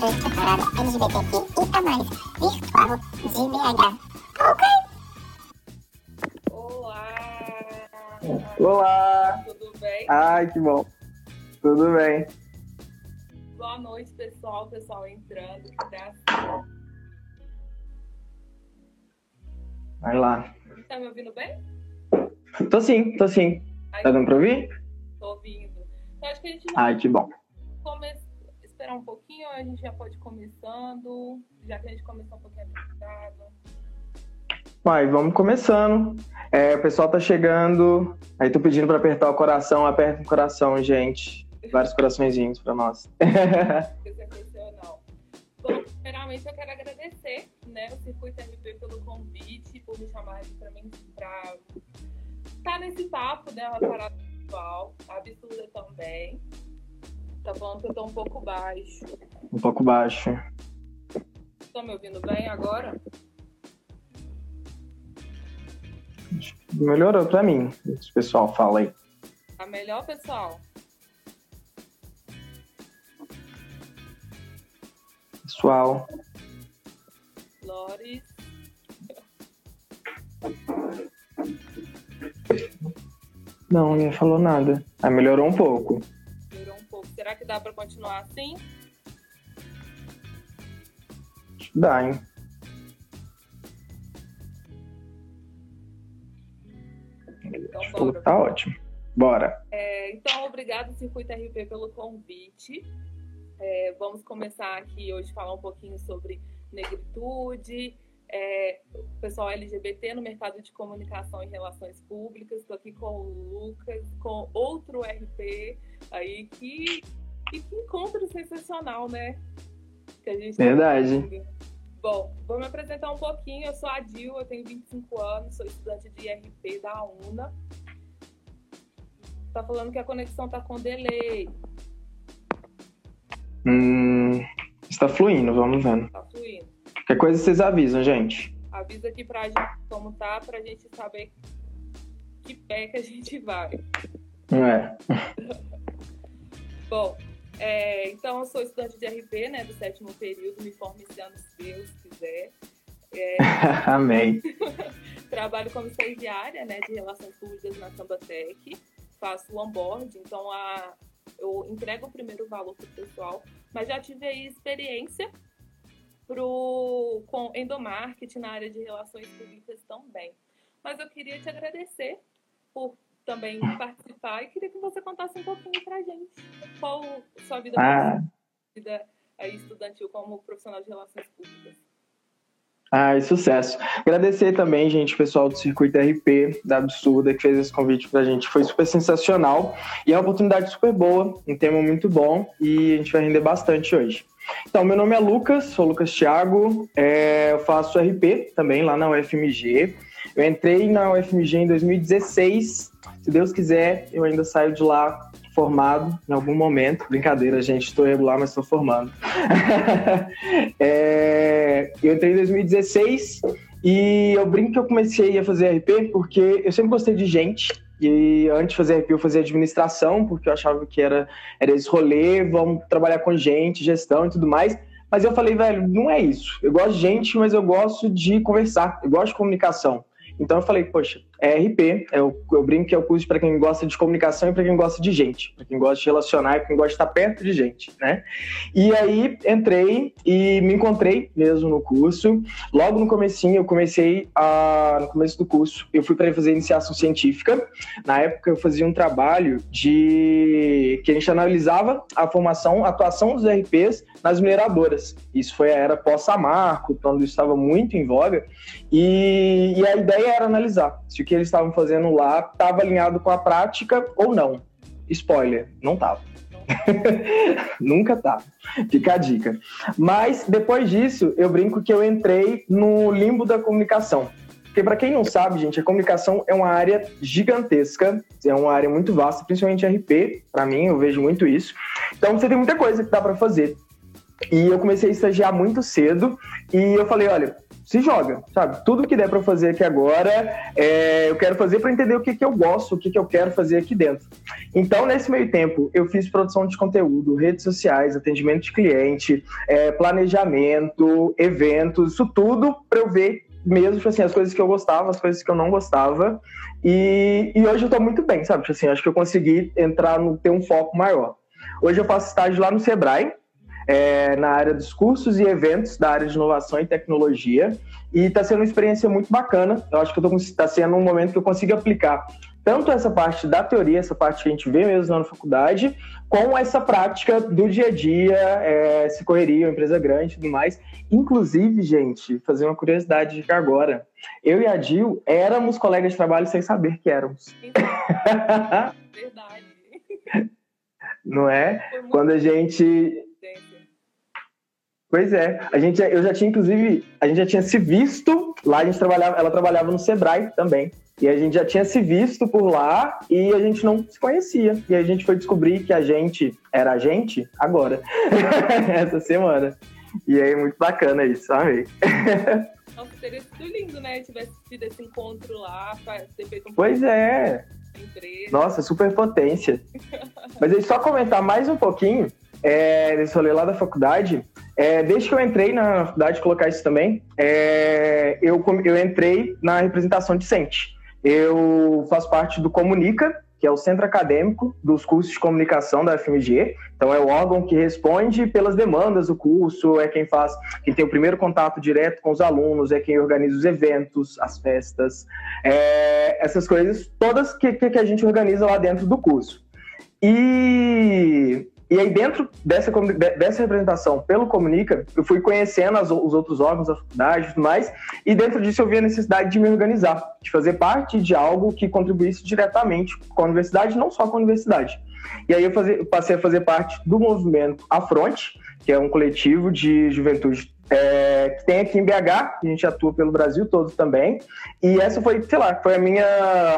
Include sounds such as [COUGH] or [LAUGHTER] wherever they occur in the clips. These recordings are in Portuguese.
durante a parada LGBTQIA+, virtual de BH. Ok? Olá! Olá! Tudo bem? Ai, que bom. Tudo bem. Boa noite, pessoal. Pessoal entrando. Que graça. Vai lá. Tá me ouvindo bem? Tô sim, tô sim. Ai, Tá dando pra ouvir? Tô ouvindo. Então, acho que a gente vai Ai, que bom. come- esperar um pouquinho, a gente já pode ir começando, já que a gente começou um pouquinho atrasado. Vai, vamos começando. É, o pessoal tá chegando. Aí tô pedindo pra apertar o coração. Aperta o coração, gente. Vários coraçõezinhos pra nós. [LAUGHS] Sensacional. Bom, primeiramente eu quero agradecer né, o Circuito RP pelo convite, por me chamar para mim para estar nesse papo, né? Uma parada virtual, absurda também. Tá falando que eu tô um pouco baixo. um pouco baixo. Estão me ouvindo bem agora? Melhorou pra mim. O pessoal fala aí. Tá melhor, pessoal? Pessoal. Lores. Não, ninguém falou nada. Ah, melhorou um pouco. Será que dá para continuar assim? Dá, hein? Então, bora. tá ótimo. Bora. É, então, obrigado, Circuito RP, pelo convite. É, vamos começar aqui hoje a falar um pouquinho sobre negritude, é, o pessoal LGBT no mercado de comunicação e relações públicas. Estou aqui com o Lucas, com outro RP aí que, que, que encontro sensacional, né? Que a gente tá Verdade. fazendo. Bom, vou me apresentar um pouquinho. Eu sou a Dil, eu tenho 25 anos, sou estudante de RP da UNA. Tá falando que a conexão tá com delay. Hum, está fluindo, vamos vendo. Tá fluindo. Qualquer coisa vocês avisam, gente. Avisa aqui pra gente como tá, pra gente saber que pé que a gente vai. É. Bom, é, então eu sou estudante de RP, né, do sétimo período, me formo esse ano, se Deus quiser. É, [LAUGHS] Amém. [LAUGHS] trabalho como estagiária, né, de relações públicas na Sambatec, faço o onboard, então a, eu entrego o primeiro valor pro pessoal, mas já tive aí experiência pro, com endomarketing na área de relações públicas também. Mas eu queria te agradecer por também participar e queria que você contasse um pouquinho pra gente qual sua vida, Ah, vida aí, estudantil como profissional de relações públicas. ai, sucesso. Agradecer também, gente, o pessoal do Circuito RP, da Absurda, que fez esse convite pra gente. Foi super sensacional e é uma oportunidade super boa, um tema muito bom e a gente vai render bastante hoje. Então, meu nome é Lucas, sou Lucas Thiago, é, eu faço RP também lá na UFMG. Eu entrei na UFMG em 2016. Se Deus quiser, eu ainda saio de lá formado em algum momento. Brincadeira, gente, estou regular, mas estou formando. [LAUGHS] É, eu entrei em 2016 e eu brinco que eu comecei a fazer RP porque eu sempre gostei de gente. E antes de fazer RP, eu fazia administração, porque eu achava que era, era esse rolê, vamos trabalhar com gente, gestão e tudo mais. Mas eu falei, velho, não é isso. Eu gosto de gente, mas eu gosto de conversar, eu gosto de comunicação. Então eu falei, poxa, é RP, eu, eu brinco que é o curso para quem gosta de comunicação e para quem gosta de gente, para quem gosta de relacionar e para quem gosta de estar perto de gente, né? E aí entrei e me encontrei mesmo no curso. Logo no comecinho, eu comecei a, no começo do curso, eu fui para fazer iniciação científica. Na época eu fazia um trabalho de que a gente analisava a formação, a atuação dos RPs nas mineradoras. Isso foi a era pós-Samarco, quando isso estava muito em voga. E, e a ideia era analisar se o que eles estavam fazendo lá estava alinhado com a prática ou não. Spoiler, não estava. [LAUGHS] Nunca tá. Fica a dica. Mas depois disso, eu brinco que eu entrei no limbo da comunicação. Porque para quem não sabe, gente, a comunicação é uma área gigantesca, é uma área muito vasta, principalmente RP, para mim, eu vejo muito isso. Então você tem muita coisa que dá para fazer. E eu comecei a estagiar muito cedo e eu falei, olha, se joga, sabe? Tudo que der para fazer aqui agora, é, eu quero fazer para entender o que, que eu gosto, o que, que eu quero fazer aqui dentro. Então, nesse meio tempo, eu fiz produção de conteúdo, redes sociais, atendimento de cliente, é, planejamento, eventos, isso tudo para eu ver mesmo, tipo assim, as coisas que eu gostava, as coisas que eu não gostava. E, e hoje eu tô muito bem, sabe? Tipo assim, acho que eu consegui entrar no ter um foco maior. Hoje eu faço estágio lá no Sebrae, é, na área dos cursos e eventos da área de inovação e tecnologia. E está sendo uma experiência muito bacana. Eu acho que está sendo um momento que eu consigo aplicar tanto essa parte da teoria, essa parte que a gente vê mesmo na faculdade, com essa prática do dia a dia, é, se correria, uma empresa grande e tudo mais. Inclusive, gente, fazer uma curiosidade de agora, eu e a Dil éramos colegas de trabalho sem saber que éramos. [LAUGHS] Verdade. Não é? Quando a gente Pois é, a gente, eu já tinha inclusive, a gente já tinha se visto lá, a gente trabalhava, ela trabalhava no Sebrae também. E a gente já tinha se visto por lá e a gente não se conhecia. E a gente foi descobrir que a gente era a gente agora, [LAUGHS] essa semana. E aí, muito bacana isso, amei. [LAUGHS] Nossa, teria sido lindo, né? Tivesse tido esse encontro lá, ter feito um Pois é. Nossa, super potência. Mas aí, só comentar mais um pouquinho é, desse rolê lá da faculdade. É, desde que eu entrei na faculdade, colocar isso também, é, eu, eu entrei na representação discente. Eu faço parte do Comunica, que é o centro acadêmico dos cursos de comunicação da FMG. Então é o órgão que responde pelas demandas do curso, é quem faz, quem tem o primeiro contato direto com os alunos, é quem organiza os eventos, as festas, é, essas coisas todas que, que a gente organiza lá dentro do curso. E e aí, dentro dessa, dessa representação pelo Comunica, eu fui conhecendo as, os outros órgãos da faculdade e tudo mais, e dentro disso eu vi a necessidade de me organizar, de fazer parte de algo que contribuísse diretamente com a universidade, não só com a universidade. E aí eu, fazer, passei a fazer parte do movimento Afronte, que é um coletivo de juventude é, que tem aqui em BH, a gente atua pelo Brasil todo também. E essa foi, sei lá, foi a minha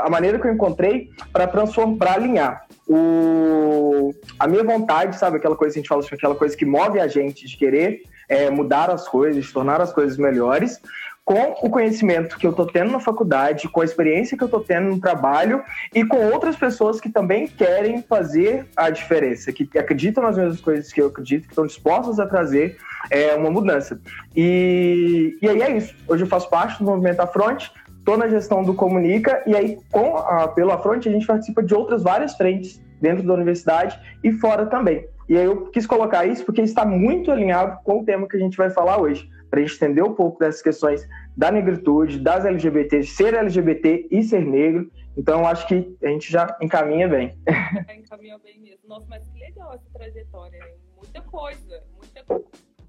a maneira que eu encontrei para transformar, para alinhar o, a minha vontade, sabe, aquela coisa que a gente fala, assim, aquela coisa que move a gente de querer é, mudar as coisas, tornar as coisas melhores, com o conhecimento que eu estou tendo na faculdade, com a experiência que eu estou tendo no trabalho e com outras pessoas que também querem fazer a diferença, que acreditam nas mesmas coisas que eu acredito, que estão dispostas a trazer é, uma mudança. E, e aí é isso. Hoje eu faço parte do movimento Afronte, estou na gestão do Comunica e aí com a, pelo Afronte a gente participa de outras várias frentes dentro da universidade e fora também. E aí eu quis colocar isso porque está muito alinhado com o tema que a gente vai falar hoje para a gente entender um pouco dessas questões da negritude, das LGBTs, ser LGBT e ser negro. Então, acho que a gente já encaminha bem. [LAUGHS] É, encaminha bem mesmo. Nossa, mas que legal essa trajetória. Muita coisa, muita coisa.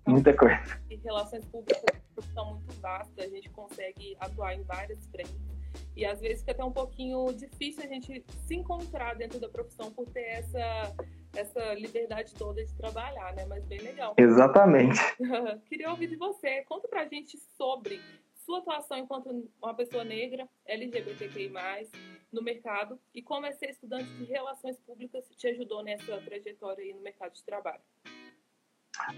Muita coisa. E relações públicas são muito vastas, a gente consegue atuar em várias frentes. E às vezes fica até um pouquinho difícil a gente se encontrar dentro da profissão por ter essa essa liberdade toda de trabalhar, né? Mas bem legal. Exatamente. [LAUGHS] Queria ouvir de você. Conta pra gente sobre sua atuação enquanto uma pessoa negra, LGBTQI+, no mercado e como é ser estudante de relações públicas te ajudou nessa trajetória aí no mercado de trabalho.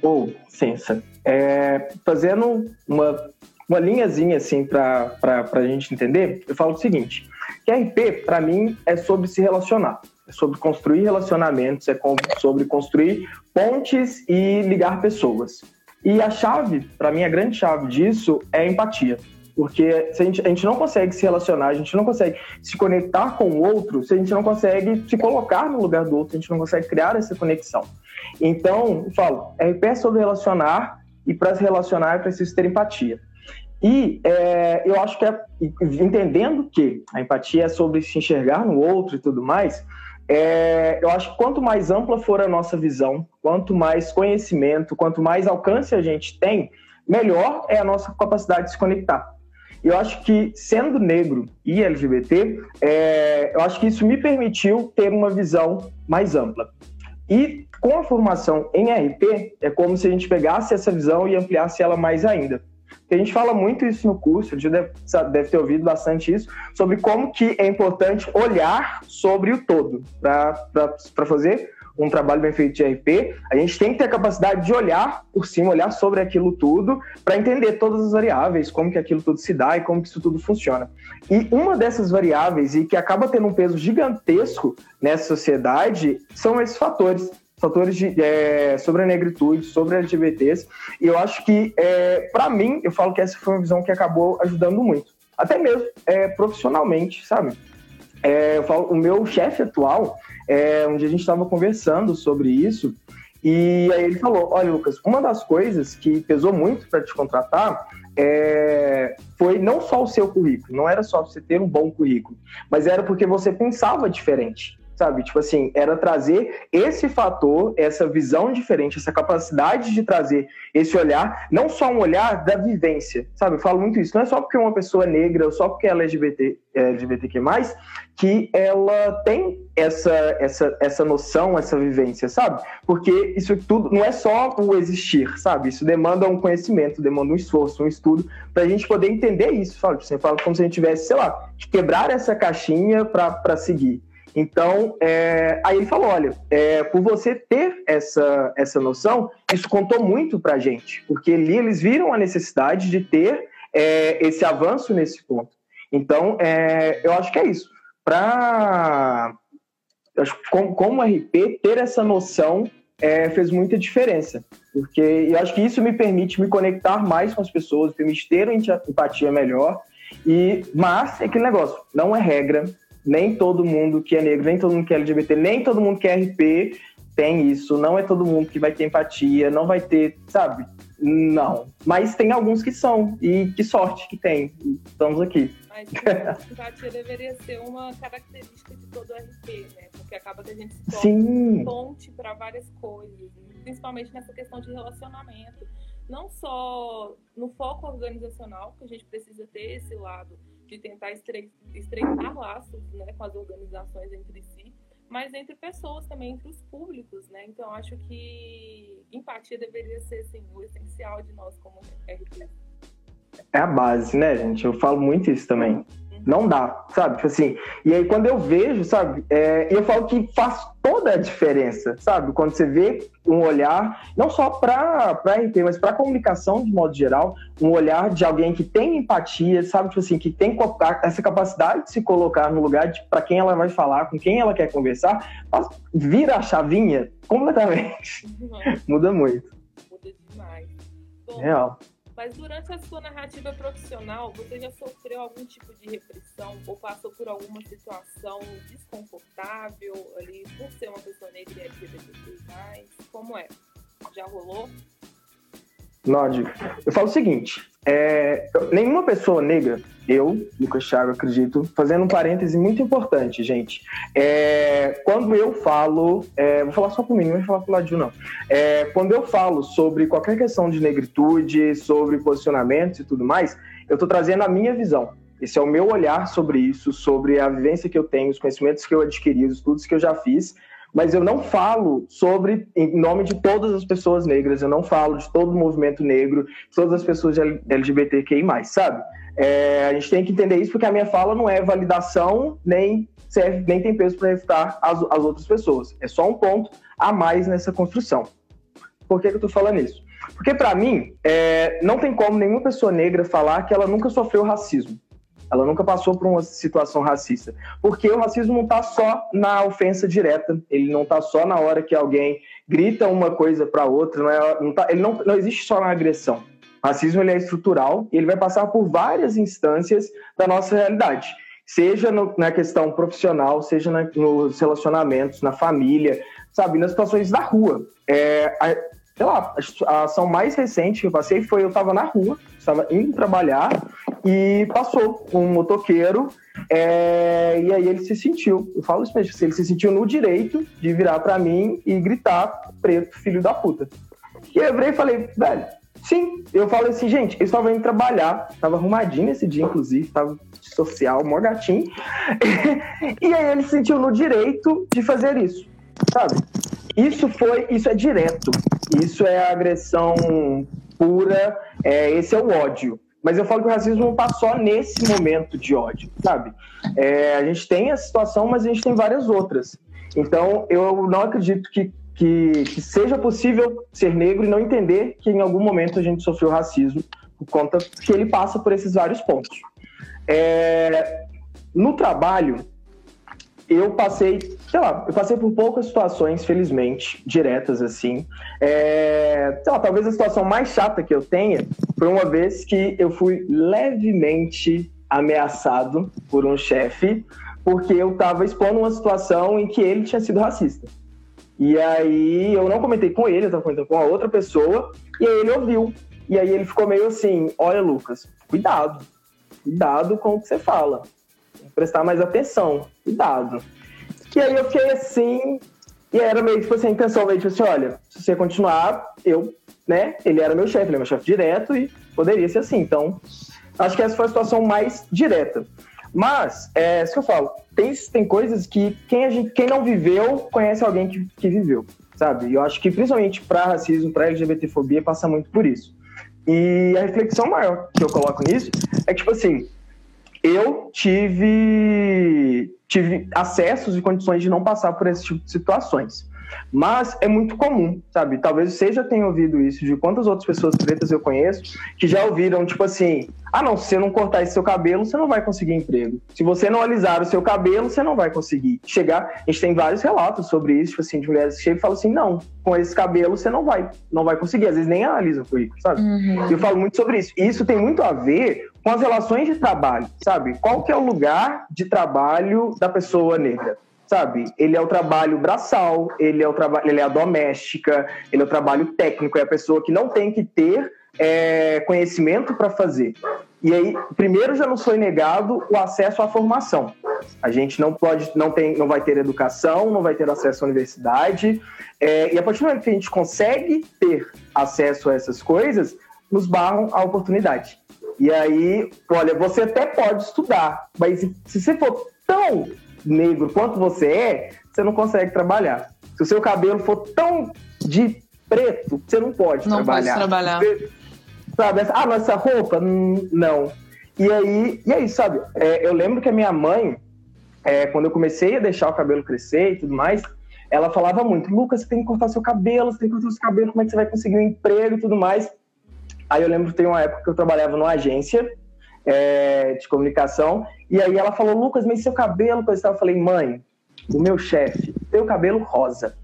Ou, oh, é, fazendo uma, uma linhazinha assim para a gente entender, eu falo o seguinte, que RP, para mim, é sobre se relacionar é sobre construir relacionamentos, é sobre construir pontes e ligar pessoas. E a chave, para mim, a grande chave disso é empatia. Porque se a, gente, a gente não consegue se relacionar, a gente não consegue se conectar com o outro, se a gente não consegue se colocar no lugar do outro, a gente não consegue criar essa conexão. Então, eu falo, RP é sobre relacionar, e para se relacionar é preciso ter empatia. E é, eu acho que, é, entendendo que a empatia é sobre se enxergar no outro e tudo mais, é, eu acho que quanto mais ampla for a nossa visão, quanto mais conhecimento, quanto mais alcance a gente tem, melhor é a nossa capacidade de se conectar. Eu acho que, sendo negro e LGBT, é, eu acho que isso me permitiu ter uma visão mais ampla. E com a formação em RP, é como se a gente pegasse essa visão e ampliasse ela mais ainda. A gente fala muito isso no curso, já deve, deve ter ouvido bastante isso, sobre como que é importante olhar sobre o todo, para fazer um trabalho bem feito de RP, a gente tem que ter a capacidade de olhar por cima, olhar sobre aquilo tudo, para entender todas as variáveis, como que aquilo tudo se dá e como que isso tudo funciona. E uma dessas variáveis, e que acaba tendo um peso gigantesco nessa sociedade, são esses fatores fatores de, é, sobre a negritude, sobre LGBTs, e eu acho que, é, para mim, eu falo que essa foi uma visão que acabou ajudando muito, até mesmo é, profissionalmente, sabe? É, falo, o meu chefe atual, é, um dia a gente estava conversando sobre isso, e aí ele falou: Olha, Lucas, uma das coisas que pesou muito para te contratar é, foi não só o seu currículo, não era só você ter um bom currículo, mas era porque você pensava diferente sabe? Tipo assim, era trazer esse fator, essa visão diferente, essa capacidade de trazer esse olhar, não só um olhar da vivência, sabe? Eu falo muito isso, não é só porque uma pessoa é negra ou só porque ela é LGBT, é LGBTQ+, que ela tem essa, essa, essa noção, essa vivência, sabe? Porque isso tudo não é só o existir, sabe? Isso demanda um conhecimento, demanda um esforço, um estudo, para a gente poder entender isso, sabe? Você fala como se a gente tivesse, sei lá, de quebrar essa caixinha para seguir. Então, é, aí ele falou: olha, é, por você ter essa, essa noção, isso contou muito para a gente, porque ali eles viram a necessidade de ter é, esse avanço nesse ponto. Então, é, eu acho que é isso. Para. Como, como RP, ter essa noção é, fez muita diferença, porque eu acho que isso me permite me conectar mais com as pessoas, permite ter uma empatia melhor. E, mas é aquele negócio, não é regra, nem todo mundo que é negro, nem todo mundo que é LGBT, nem todo mundo que é RP tem isso. Não é todo mundo que vai ter empatia, não vai ter, sabe? Não. Mas tem alguns que são. E que sorte que tem. Estamos aqui. Mas empatia [LAUGHS] deveria ser uma característica de todo RP, né? Porque acaba que a gente se torna ponte para várias coisas, principalmente nessa questão de relacionamento. Não só no foco organizacional, que a gente precisa ter esse lado de tentar estreitar laços né, com as organizações entre si, mas entre pessoas também, entre os públicos, né? Então, acho que empatia deveria ser, assim, o essencial de nós como RP. É a base, né, gente? Eu falo muito isso também. Não dá, sabe? Tipo assim, e aí quando eu vejo, sabe? É, eu falo que faz toda a diferença, sabe? Quando você vê um olhar, não só para RP, mas para comunicação de modo geral, um olhar de alguém que tem empatia, sabe? Tipo assim, que tem essa capacidade de se colocar no lugar de para quem ela vai falar, com quem ela quer conversar, vira a chavinha completamente. Uhum. [LAUGHS] Muda muito. Muda demais. Bom, Real. Mas durante a sua narrativa profissional, você já sofreu algum tipo de repressão ou passou por alguma situação desconfortável ali por ser uma pessoa negra e LGBTQI+. Como é? Já rolou? Nod, eu falo o seguinte: é, nenhuma pessoa negra, eu, Lucas Thiago, acredito, fazendo um parêntese muito importante, gente. É, quando eu falo, é, vou falar só por mim, não vou falar pro Ladinho, não. É, quando eu falo sobre qualquer questão de negritude, sobre posicionamentos e tudo mais, eu estou trazendo a minha visão. Esse é o meu olhar sobre isso, sobre a vivência que eu tenho, os conhecimentos que eu adquiri, os estudos que eu já fiz mas eu não falo sobre, em nome de todas as pessoas negras, eu não falo de todo o movimento negro, todas as pessoas LGBTQI+, sabe? É, a gente tem que entender isso porque a minha fala não é validação, nem serve, nem tem peso para refutar as, as outras pessoas. É só um ponto a mais nessa construção. Por que, que eu estou falando isso? Porque, para mim, é, não tem como nenhuma pessoa negra falar que ela nunca sofreu racismo. Ela nunca passou por uma situação racista. Porque o racismo não está só na ofensa direta, ele não está só na hora que alguém grita uma coisa para outra, não é, não tá, ele não, não existe só na agressão. O racismo ele é estrutural e ele vai passar por várias instâncias da nossa realidade. Seja no, na questão profissional, seja na, nos relacionamentos, na família, sabe, nas situações da rua. É, a, sei lá, a ação mais recente que eu passei foi eu estava na rua, estava indo trabalhar e passou um motoqueiro é, e aí ele se sentiu, eu falo isso mesmo, ele se sentiu no direito de virar para mim e gritar preto, filho da puta. E eu virei e falei, velho, sim. Eu falei assim, gente, eu estava indo trabalhar, estava arrumadinho esse dia, inclusive, estava social, mó gatinho. [LAUGHS] e aí ele se sentiu no direito de fazer isso, sabe? Isso foi, isso é direto. Isso é agressão pura, é, esse é o ódio. Mas eu falo que o racismo não está só nesse momento de ódio, sabe? É, a gente tem a situação, mas a gente tem várias outras. Então, eu não acredito que, que, que, seja possível ser negro e não entender que em algum momento a gente sofreu racismo por conta que ele passa por esses vários pontos. É, no trabalho, eu passei, sei lá, eu passei por poucas situações, felizmente, diretas assim. É, sei lá, talvez a situação mais chata que eu tenha foi uma vez que eu fui levemente ameaçado por um chefe porque eu estava expondo uma situação em que ele tinha sido racista. E aí eu não comentei com ele, eu estava comentando com a outra pessoa, e aí ele ouviu. E aí ele ficou meio assim: olha, Lucas, cuidado, cuidado com o que você fala. Prestar mais atenção, cuidado. E aí eu fiquei assim, e era meio tipo assim, a intenção meio tipo assim, olha, se você continuar, eu, né? Ele era meu chefe, ele é meu chefe direto e poderia ser assim. Então, acho que essa foi a situação mais direta. Mas, é isso que eu falo, tem, tem coisas que quem, a gente, quem não viveu conhece alguém que, que viveu, sabe? E eu acho que principalmente para racismo, para LGBTfobia, passa muito por isso. E a reflexão maior que eu coloco nisso é que, tipo assim, eu tive, tive acessos e condições de não passar por esse tipo de situações. Mas é muito comum, sabe? Talvez você já tenha ouvido isso de quantas outras pessoas pretas eu conheço que já ouviram, tipo assim: ah, não, se você não cortar esse seu cabelo, você não vai conseguir emprego. Se você não alisar o seu cabelo, você não vai conseguir chegar. A gente tem vários relatos sobre isso, tipo assim, de mulheres que chegam e falam assim: não, com esse cabelo você não vai, não vai conseguir. Às vezes nem analisa o currículo, sabe? Uhum. Eu falo muito sobre isso. E isso tem muito a ver com as relações de trabalho, sabe? Qual que é o lugar de trabalho da pessoa negra? sabe? Ele é o trabalho braçal, ele é o trabalho, ele é a doméstica, ele é o trabalho técnico, é a pessoa que não tem que ter é, conhecimento para fazer. E aí, primeiro já nos foi negado o acesso à formação. A gente não pode, não tem, não vai ter educação, não vai ter acesso à universidade. É, e a partir do momento que a gente consegue ter acesso a essas coisas, nos barram a oportunidade. E aí, olha, você até pode estudar, mas se você for tão negro quanto você é, você não consegue trabalhar. Se o seu cabelo for tão de preto, você não pode não trabalhar. Pode trabalhar. Você, sabe, ah, nossa roupa? Não. E aí, e aí sabe, é, eu lembro que a minha mãe, é, quando eu comecei a deixar o cabelo crescer e tudo mais, ela falava muito, Lucas, você tem que cortar seu cabelo, você tem que cortar seu cabelo, como é que você vai conseguir um emprego e tudo mais. Aí eu lembro que tem uma época que eu trabalhava numa agência é, de comunicação. E aí ela falou, Lucas, mas seu cabelo, coisa Eu falei, mãe, o meu chefe tem cabelo rosa.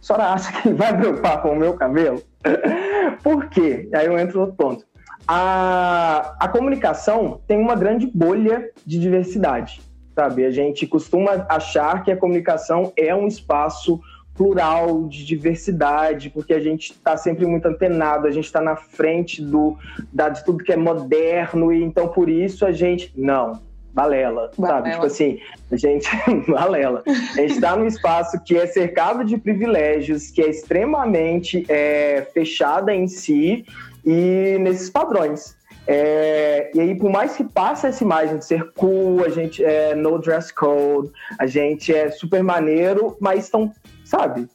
A senhora acha que ele vai preocupar com o meu cabelo? [LAUGHS] Por quê? Aí eu entro no ponto. A, a comunicação tem uma grande bolha de diversidade, sabe? A gente costuma achar que a comunicação é um espaço plural, de diversidade, porque a gente está sempre muito antenado, a gente está na frente do, da, de tudo que é moderno, e então por isso a gente. Não, balela, balela. sabe? Tipo assim, a gente. [LAUGHS] balela. A gente está num espaço que é cercado de privilégios, que é extremamente é, fechada em si e nesses padrões. É, e aí, por mais que passe essa imagem de ser cool, a gente é no dress code, a gente é super maneiro, mas estão sabe?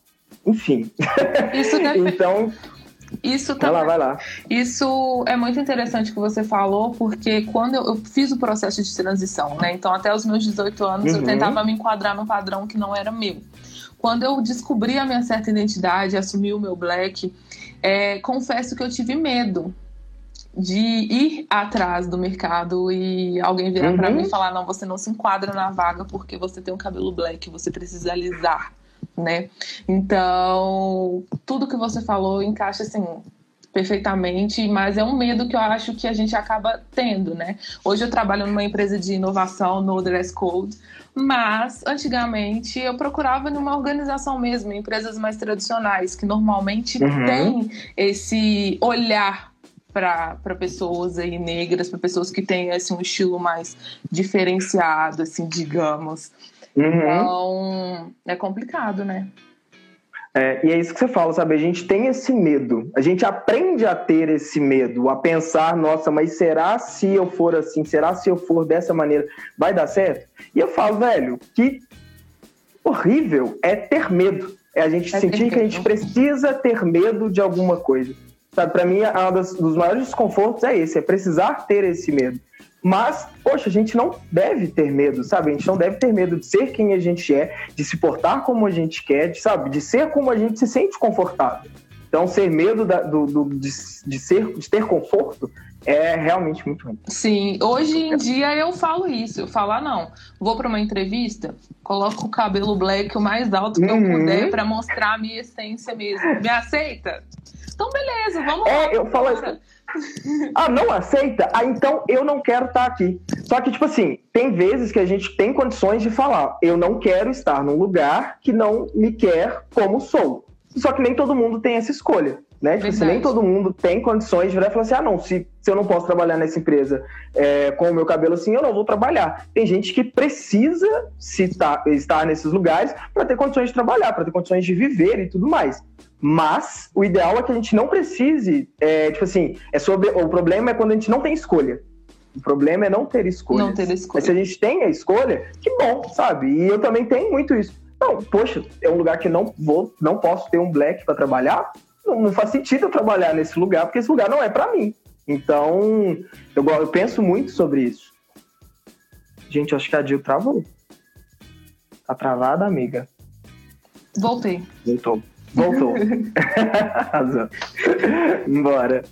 Enfim. Isso [LAUGHS] deve... então. Isso vai lá, vai lá. Isso é muito interessante que você falou, porque quando eu, eu fiz o processo de transição, né? Então, até os meus 18 anos, uhum. eu tentava me enquadrar num padrão que não era meu. Quando eu descobri a minha certa identidade, assumi o meu black, é, confesso que eu tive medo de ir atrás do mercado e alguém virar uhum. para mim e falar: não, você não se enquadra na vaga porque você tem um cabelo black, você precisa alisar né? Então, tudo que você falou encaixa assim perfeitamente, mas é um medo que eu acho que a gente acaba tendo, né? Hoje eu trabalho numa empresa de inovação no Dress Code, mas antigamente eu procurava numa organização mesmo, empresas mais tradicionais, que normalmente uhum. têm esse olhar para pessoas aí negras, para pessoas que têm assim, um estilo mais diferenciado, assim, digamos. Uhum. Então, é complicado, né? É, e é isso que você fala, sabe? A gente tem esse medo, a gente aprende a ter esse medo, a pensar, nossa, mas será se eu for assim, será se eu for dessa maneira, vai dar certo? E eu falo, velho, que horrível é ter medo, é a gente é sentir que a gente precisa ter medo de alguma coisa, Sabe, para mim, é um dos, maiores desconfortos é esse, é precisar ter esse medo. Mas, poxa, a gente não deve ter medo, sabe? A gente não deve ter medo de ser quem a gente é, de se portar como a gente quer, de, sabe? De ser como a gente se sente confortável. Então, ser medo da, do, do de, de, ser, de ter conforto é realmente muito ruim. Sim, hoje em dia eu falo isso. Eu falo, ah, não, vou para uma entrevista, coloco o cabelo black o mais alto que uhum. eu puder para mostrar a minha essência mesmo. Me aceita? Então, beleza, vamos é, lá. Eu falo assim, ah, não aceita? Ah, então eu não quero estar aqui. Só que, tipo assim, tem vezes que a gente tem condições de falar, eu não quero estar num lugar que não me quer como sou. Só que nem todo mundo tem essa escolha. Né? Tipo, assim, nem todo mundo tem condições de virar e falar assim: ah, não, se, se eu não posso trabalhar nessa empresa é, com o meu cabelo assim, eu não vou trabalhar. Tem gente que precisa se tá, estar nesses lugares para ter condições de trabalhar, para ter condições de viver e tudo mais. Mas o ideal é que a gente não precise, é, tipo assim, é sobre, o problema é quando a gente não tem escolha. O problema é não ter escolha. Não ter escolha. Mas se a gente tem a escolha, que bom, sabe? E eu também tenho muito isso. Não, poxa, é um lugar que não vou, não posso ter um black para trabalhar. Não, não, faz sentido eu trabalhar nesse lugar, porque esse lugar não é para mim. Então, eu, eu penso muito sobre isso. Gente, acho que a Jill travou. Tá travada, amiga? Voltei. Voltou. Voltou. [LAUGHS] [LAUGHS] Bora.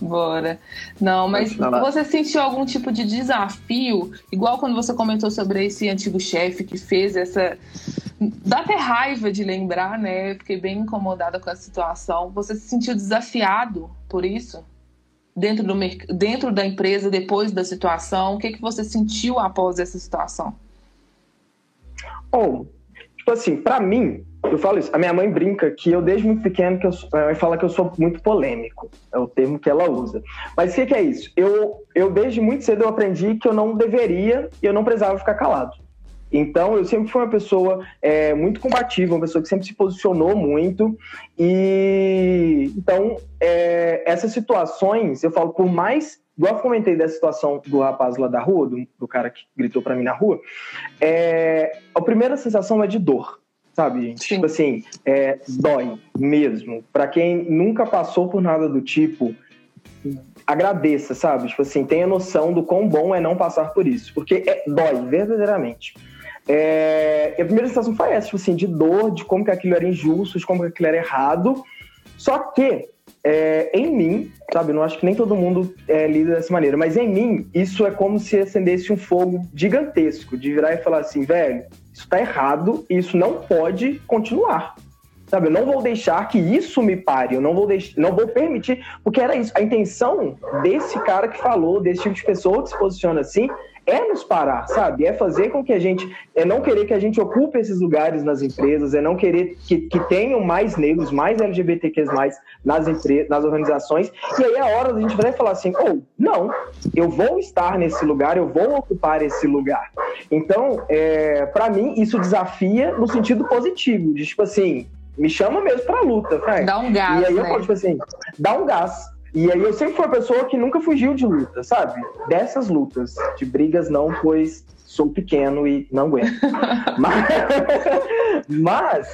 Bora. Não, mas você sentiu algum tipo de desafio, igual quando você comentou sobre esse antigo chefe que fez essa. Dá até raiva de lembrar, né? Fiquei bem incomodada com a situação. Você se sentiu desafiado por isso? Dentro, do, dentro da empresa, depois da situação? O que, que você sentiu após essa situação? Bom, tipo assim, para mim, eu falo isso. A minha mãe brinca que eu, desde muito pequeno, que eu, minha mãe fala que eu sou muito polêmico. É o termo que ela usa. Mas o que, que, é isso? Eu, eu, desde muito cedo, eu aprendi que eu não deveria e eu não precisava ficar calado. Então, eu sempre fui uma pessoa é, muito combativa, uma pessoa que sempre se posicionou muito. E então, é, essas situações, eu falo, por mais. Igual eu comentei dessa situação do rapaz lá da rua, do, do cara que gritou para mim na rua, é, a primeira sensação é de dor sabe, gente? Sim. Tipo assim, é, dói mesmo. Para quem nunca passou por nada do tipo, agradeça, sabe? Tipo assim, tenha noção do quão bom é não passar por isso, porque é, dói, verdadeiramente. É, a primeira sensação foi essa, tipo assim, de dor, de como que aquilo era injusto, de como que aquilo era errado. Só que é, em mim, sabe, eu não acho que nem todo mundo é, lida dessa maneira, mas em mim, isso é como se acendesse um fogo gigantesco, de virar e falar assim, velho, isso está errado e isso não pode continuar. Sabe, eu não vou deixar que isso me pare, eu não vou, deix... não vou permitir, porque era isso. A intenção desse cara que falou, desse tipo de pessoa que se posiciona assim, é nos parar, sabe? É fazer com que a gente, é não querer que a gente ocupe esses lugares nas empresas, é não querer que, que tenham mais negros, mais LGBTQs mais nas empresas, nas organizações. E aí é a hora da gente vai falar assim, ou oh, não, eu vou estar nesse lugar, eu vou ocupar esse lugar. Então, é, para mim, isso desafia no sentido positivo, de tipo assim, me chama mesmo pra luta, Frank. Dá um gás. E aí né? eu falo, tipo assim, dá um gás. E aí eu sempre fui uma pessoa que nunca fugiu de luta, sabe? Dessas lutas. De brigas não, pois sou pequeno e não aguento. [LAUGHS] mas, mas,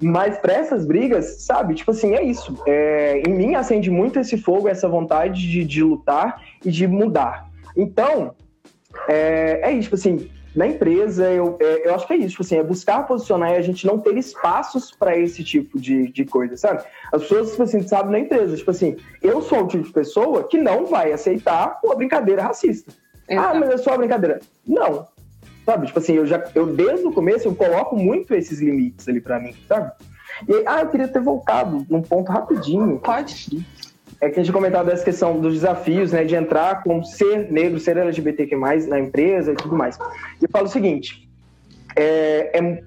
mas para essas brigas, sabe? Tipo assim, é isso. É, em mim acende muito esse fogo, essa vontade de, de lutar e de mudar. Então, é, é isso, tipo assim, na empresa, eu, é, eu acho que é isso, tipo assim, é buscar posicionar e a gente não ter espaços para esse tipo de, de coisa, sabe? As pessoas, tipo assim, sabem na empresa, tipo assim, eu sou o tipo de pessoa que não vai aceitar uma brincadeira racista. Exato. Ah, mas é só uma brincadeira. Não. Sabe, tipo assim, eu já, eu desde o começo, eu coloco muito esses limites ali para mim, sabe? E, ah, eu queria ter voltado num ponto rapidinho. Pode é que a gente comentava dessa questão dos desafios, né, de entrar com ser negro, ser LGBTQ+, na empresa e tudo mais. E eu falo o seguinte, é, é,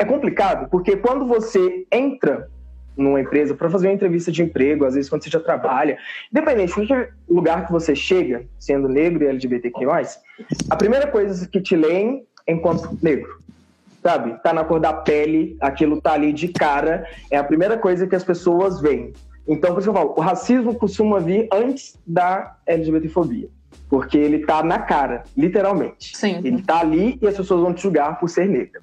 é complicado, porque quando você entra numa empresa para fazer uma entrevista de emprego, às vezes quando você já trabalha, independente do lugar que você chega, sendo negro e LGBTQ+, a primeira coisa que te leem enquanto negro, sabe? Tá na cor da pele, aquilo tá ali de cara, é a primeira coisa que as pessoas veem. Então, por isso que eu falo, o racismo costuma vir antes da LGBTfobia. Porque ele tá na cara, literalmente. Sim. Ele tá ali e as pessoas vão te julgar por ser negra.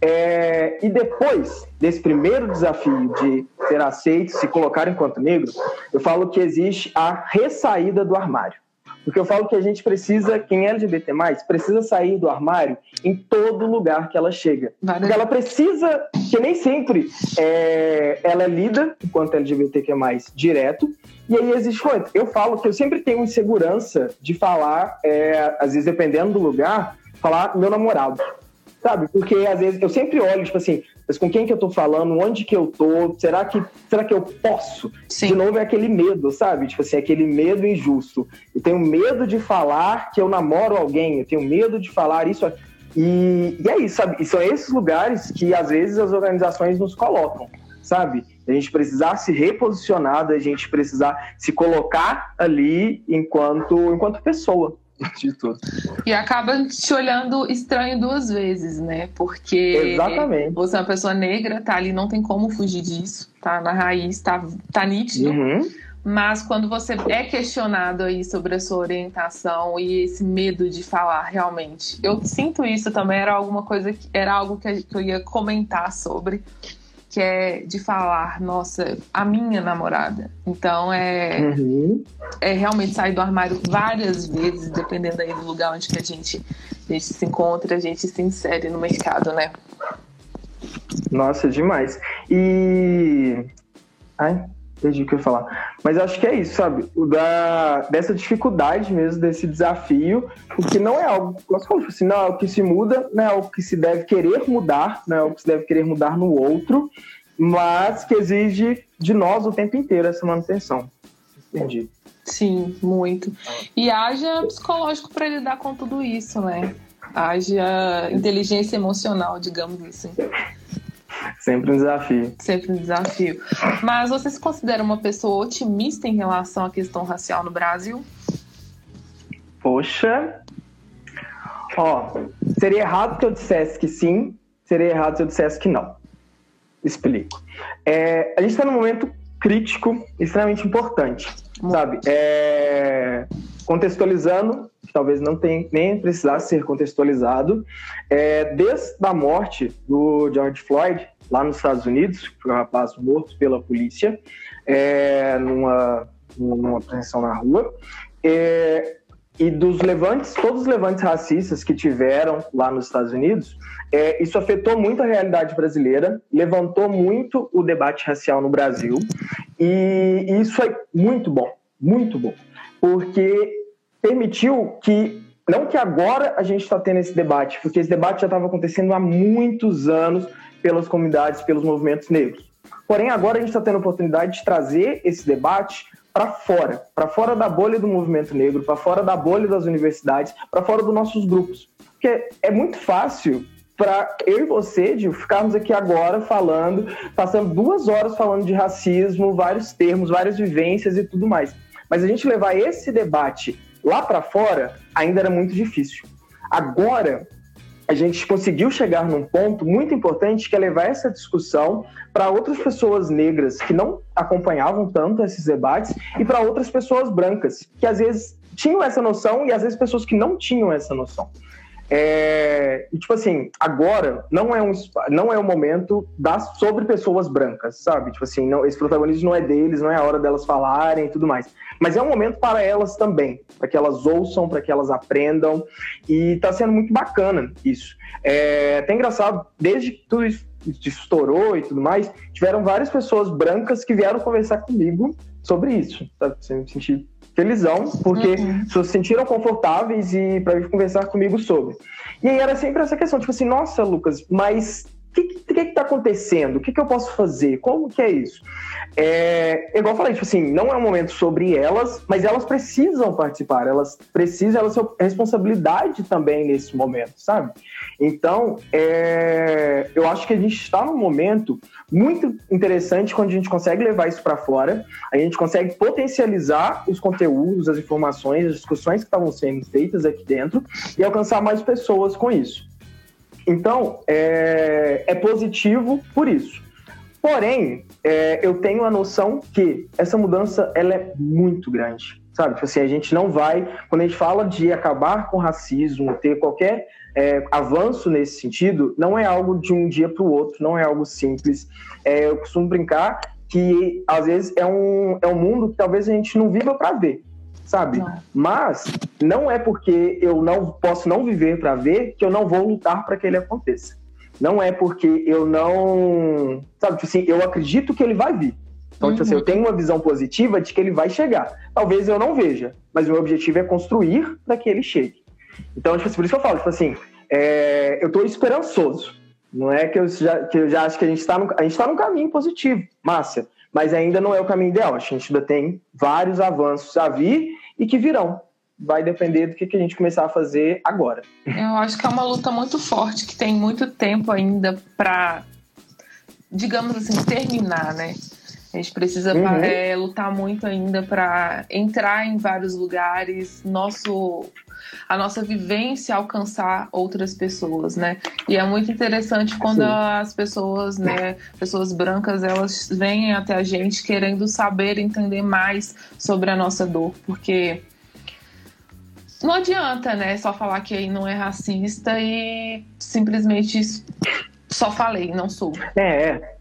É, e depois desse primeiro desafio de ser aceito, se colocar enquanto negro, eu falo que existe a ressaída do armário. Porque eu falo que a gente precisa, quem é LGBT, precisa sair do armário em todo lugar que ela chega. Porque ela precisa, que nem sempre é, ela é lida enquanto LGBTQ direto. E aí existe Eu falo que eu sempre tenho insegurança de falar, é, às vezes dependendo do lugar, falar meu namorado. Sabe? Porque às vezes eu sempre olho, tipo assim, mas com quem que eu tô falando, onde que eu tô, será que, será que eu posso? Sim. De novo é aquele medo, sabe? Tipo assim, aquele medo injusto. Eu tenho medo de falar que eu namoro alguém, eu tenho medo de falar isso. E, e é isso, sabe? E são esses lugares que às vezes as organizações nos colocam, sabe? A gente precisar se reposicionar, a gente precisar se colocar ali enquanto, enquanto pessoa [LAUGHS] de tudo. E acaba te olhando estranho duas vezes, né? Porque Exatamente. você é uma pessoa negra, tá ali, não tem como fugir disso, tá na raiz, tá, tá nítido. Uhum. Mas quando você é questionado aí sobre a sua orientação e esse medo de falar realmente, eu sinto isso também, era alguma coisa que era algo que eu ia comentar sobre que é de falar, nossa, a minha namorada. Então é, uhum. é realmente sair do armário várias vezes, dependendo aí do lugar onde que a gente, a gente se encontra, a gente se insere no mercado, né? Nossa, demais. E. Ai, perdi o que eu ia falar. Mas acho que é isso, sabe? O da, dessa dificuldade mesmo, desse desafio, porque não é algo, assim, não é algo que se muda, não é algo que se deve querer mudar, não é algo que se deve querer mudar no outro, mas que exige de nós o tempo inteiro essa manutenção. Entendi. Sim, muito. E haja psicológico para lidar com tudo isso, né? Haja inteligência emocional, digamos assim. Sempre um desafio. Sempre um desafio. Mas você se considera uma pessoa otimista em relação à questão racial no Brasil? Poxa. Ó, seria errado que eu dissesse que sim, seria errado se eu dissesse que não. Explico. É, a gente está num momento crítico, extremamente importante, sabe? É, contextualizando, talvez não tenha nem precisasse ser contextualizado, é, desde a morte do George Floyd, lá nos Estados Unidos, foi um rapaz morto pela polícia, é, numa, numa apreensão na rua, é, e dos levantes, todos os levantes racistas que tiveram lá nos Estados Unidos, é, isso afetou muito a realidade brasileira, levantou muito o debate racial no Brasil, e, e isso é muito bom, muito bom, porque permitiu que não que agora a gente está tendo esse debate, porque esse debate já estava acontecendo há muitos anos pelas comunidades, pelos movimentos negros. Porém, agora a gente está tendo a oportunidade de trazer esse debate para fora, para fora da bolha do movimento negro, para fora da bolha das universidades, para fora dos nossos grupos. Porque é muito fácil para eu e você, de ficarmos aqui agora falando, passando duas horas falando de racismo, vários termos, várias vivências e tudo mais. Mas a gente levar esse debate lá para fora ainda era muito difícil. Agora, a gente conseguiu chegar num ponto muito importante que é levar essa discussão para outras pessoas negras que não acompanhavam tanto esses debates e para outras pessoas brancas que às vezes tinham essa noção e às vezes pessoas que não tinham essa noção. É, e, tipo assim, agora não é um não é o momento das sobre pessoas brancas, sabe? Tipo assim, não, esse protagonismo não é deles, não é a hora delas falarem e tudo mais. Mas é um momento para elas também, para que elas ouçam, para que elas aprendam. E tá sendo muito bacana isso. É até engraçado, desde que tudo isso estourou e tudo mais, tiveram várias pessoas brancas que vieram conversar comigo sobre isso? Você me sentir felizão, porque uhum. se sentiram confortáveis e para vir conversar comigo sobre. E aí era sempre essa questão, tipo assim, nossa, Lucas, mas que, que, que tá acontecendo? O que, que eu posso fazer? Como que é isso? É, igual eu falei, tipo assim, não é um momento sobre elas, mas elas precisam participar, elas precisam, elas têm responsabilidade também nesse momento, sabe? Então, é, eu acho que a gente está num momento muito interessante quando a gente consegue levar isso para fora, a gente consegue potencializar os conteúdos, as informações, as discussões que estavam sendo feitas aqui dentro e alcançar mais pessoas com isso. Então, é, é positivo por isso. Porém, é, eu tenho a noção que essa mudança ela é muito grande. sabe? Tipo assim, a gente não vai, quando a gente fala de acabar com o racismo, ter qualquer é, avanço nesse sentido, não é algo de um dia para o outro, não é algo simples. É, eu costumo brincar que às vezes é um, é um mundo que talvez a gente não viva para ver, sabe? Não. Mas não é porque eu não posso não viver para ver que eu não vou lutar para que ele aconteça. Não é porque eu não, sabe, tipo assim, eu acredito que ele vai vir. Então, uhum. tipo assim, eu uhum. tenho uma visão positiva de que ele vai chegar. Talvez eu não veja, mas o meu objetivo é construir para que ele chegue. Então, tipo assim, por isso que eu falo, tipo assim, é, eu estou esperançoso. Não é que eu já, que eu já acho que a gente está tá num caminho positivo, Márcia, mas ainda não é o caminho ideal. A gente ainda tem vários avanços a vir e que virão. Vai depender do que, que a gente começar a fazer agora. Eu acho que é uma luta muito forte, que tem muito tempo ainda para, digamos assim, terminar, né? A gente precisa uhum. é, lutar muito ainda para entrar em vários lugares, nosso a nossa vivência alcançar outras pessoas, né? E é muito interessante quando Sim. as pessoas, né, pessoas brancas, elas vêm até a gente querendo saber, entender mais sobre a nossa dor, porque não adianta, né, só falar que aí não é racista e simplesmente só falei, não sou. É, é.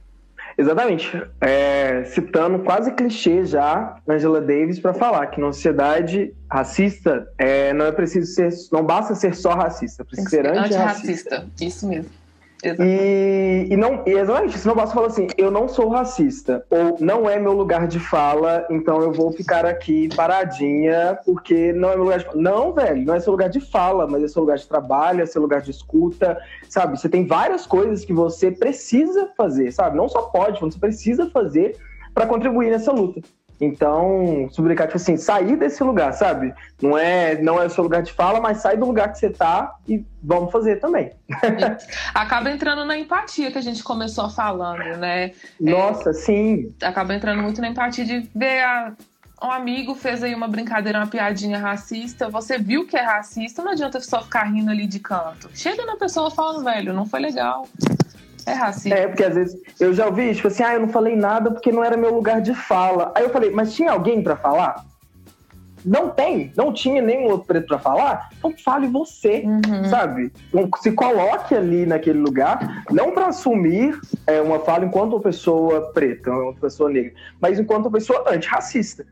Exatamente. É, citando quase clichê já Angela Davis para falar que na sociedade racista é, não é preciso ser, não basta ser só racista, precisa ser antirracista. Anti Isso mesmo. E, e, não, e exatamente, se não basta falar assim, eu não sou racista, ou não é meu lugar de fala, então eu vou ficar aqui paradinha, porque não é meu lugar de fala. Não, velho, não é seu lugar de fala, mas é seu lugar de trabalho, é seu lugar de escuta, sabe? Você tem várias coisas que você precisa fazer, sabe? Não só pode, você precisa fazer para contribuir nessa luta. Então, sublicar, tipo assim, sair desse lugar, sabe? Não é, não é o seu lugar de fala, mas sai do lugar que você tá e vamos fazer também. acaba entrando na empatia que a gente começou falando, né? Nossa, é, sim. Acaba entrando muito na empatia de ver a, um amigo fez aí uma brincadeira, uma piadinha racista, você viu que é racista, não adianta só ficar rindo ali de canto. Chega na pessoa falando, velho, não foi legal. É racista. É, porque às vezes eu já ouvi, tipo assim, ah, eu não falei nada porque não era meu lugar de fala. Aí eu falei, mas tinha alguém para falar? Não tem, não tinha nenhum outro preto para falar, então fale você, uhum. sabe? Então, se coloque ali naquele lugar, não para assumir é, uma fala enquanto uma pessoa preta, uma pessoa negra, mas enquanto uma pessoa antirracista,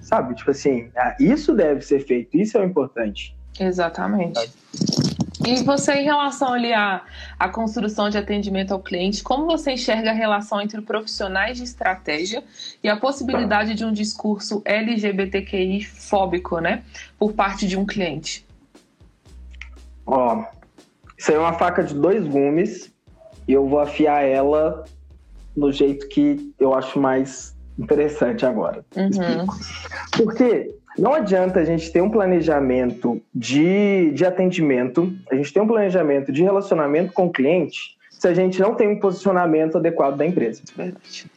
sabe? Tipo assim, ah, isso deve ser feito, isso é o importante. Exatamente. Sabe? E você, em relação ali à, à construção de atendimento ao cliente, como você enxerga a relação entre profissionais de estratégia e a possibilidade de um discurso LGBTQI fóbico, né, por parte de um cliente? Ó, isso aí é uma faca de dois gumes e eu vou afiar ela do jeito que eu acho mais interessante agora. Uhum. Porque não adianta a gente ter um planejamento de, de atendimento, a gente ter um planejamento de relacionamento com o cliente, se a gente não tem um posicionamento adequado da empresa.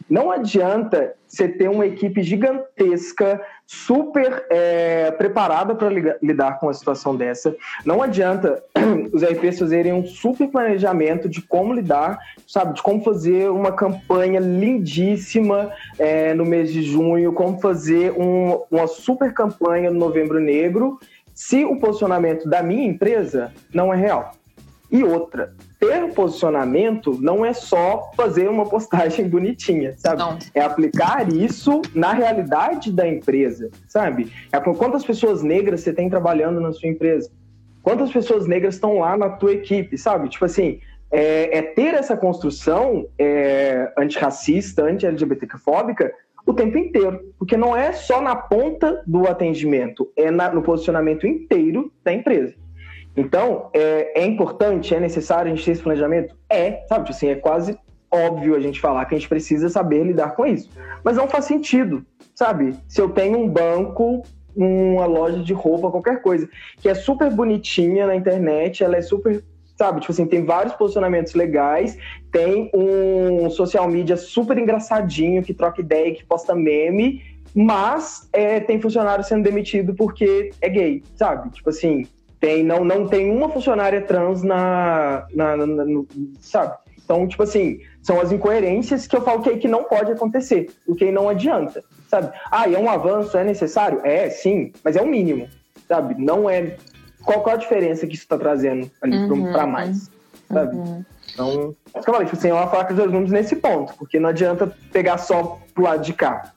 Não adianta você ter uma equipe gigantesca, super é, preparada para lidar com uma situação dessa. Não adianta [CLEARS THROAT] os RPs fazerem um super planejamento de como lidar, sabe, de como fazer uma campanha lindíssima é, no mês de junho, como fazer um, uma super campanha no Novembro Negro, se o posicionamento da minha empresa não é real. E outra, ter posicionamento não é só fazer uma postagem [LAUGHS] bonitinha, sabe? Não. É aplicar isso na realidade da empresa, sabe? É quantas pessoas negras você tem trabalhando na sua empresa? Quantas pessoas negras estão lá na tua equipe, sabe? Tipo assim, é, é ter essa construção é, antirracista, anti-LGBTfóbica o tempo inteiro. Porque não é só na ponta do atendimento, é na, no posicionamento inteiro da empresa. Então, é, é importante, é necessário a gente ter esse planejamento? É, sabe? Tipo assim, é quase óbvio a gente falar que a gente precisa saber lidar com isso. Mas não faz sentido, sabe? Se eu tenho um banco, uma loja de roupa, qualquer coisa, que é super bonitinha na internet, ela é super sabe? Tipo assim, tem vários posicionamentos legais, tem um social media super engraçadinho que troca ideia, que posta meme, mas é, tem funcionário sendo demitido porque é gay, sabe? Tipo assim, tem, não, não tem uma funcionária trans na, na, na, na sabe? Então, tipo assim, são as incoerências que eu falo que, que não pode acontecer, o que não adianta. sabe? Ah, é um avanço, é necessário? É, sim, mas é o mínimo, sabe? Não é. Qual, qual a diferença que isso está trazendo ali uhum, para mais, sabe? Uhum. Então, é que eu falei, tipo assim, é uma faca de dois números nesse ponto, porque não adianta pegar só pro lado de cá.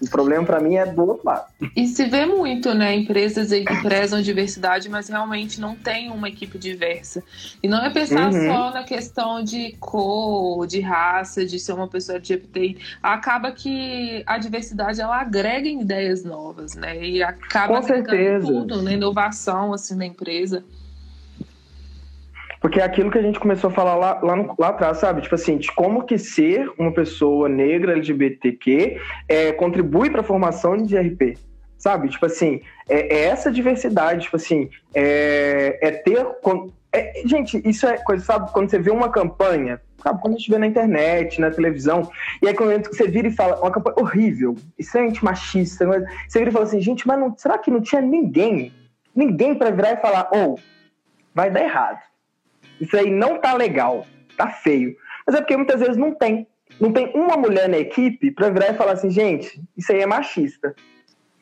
O problema para mim é do outro lado. E se vê muito, né? Empresas aí que prezam diversidade, mas realmente não tem uma equipe diversa. E não é pensar uhum. só na questão de cor, de raça, de ser uma pessoa LGBTI. Acaba que a diversidade ela agrega ideias novas, né? E acaba Com certeza. tudo na inovação assim na empresa. Porque é aquilo que a gente começou a falar lá, lá, no, lá atrás, sabe? Tipo assim, de como que ser uma pessoa negra LGBTQ é, contribui para a formação de RP, sabe? Tipo assim, é, é essa diversidade, tipo assim, é, é ter... É, gente, isso é coisa, sabe? Quando você vê uma campanha, sabe? Quando a gente vê na internet, na televisão, e aí quando você vira e fala, uma campanha horrível, extremamente machista, você vira e fala assim, gente, mas não, será que não tinha ninguém, ninguém para virar e falar, ou, oh, vai dar errado isso aí não tá legal, tá feio. Mas é porque muitas vezes não tem. Não tem uma mulher na equipe para virar e falar assim, gente, isso aí é machista.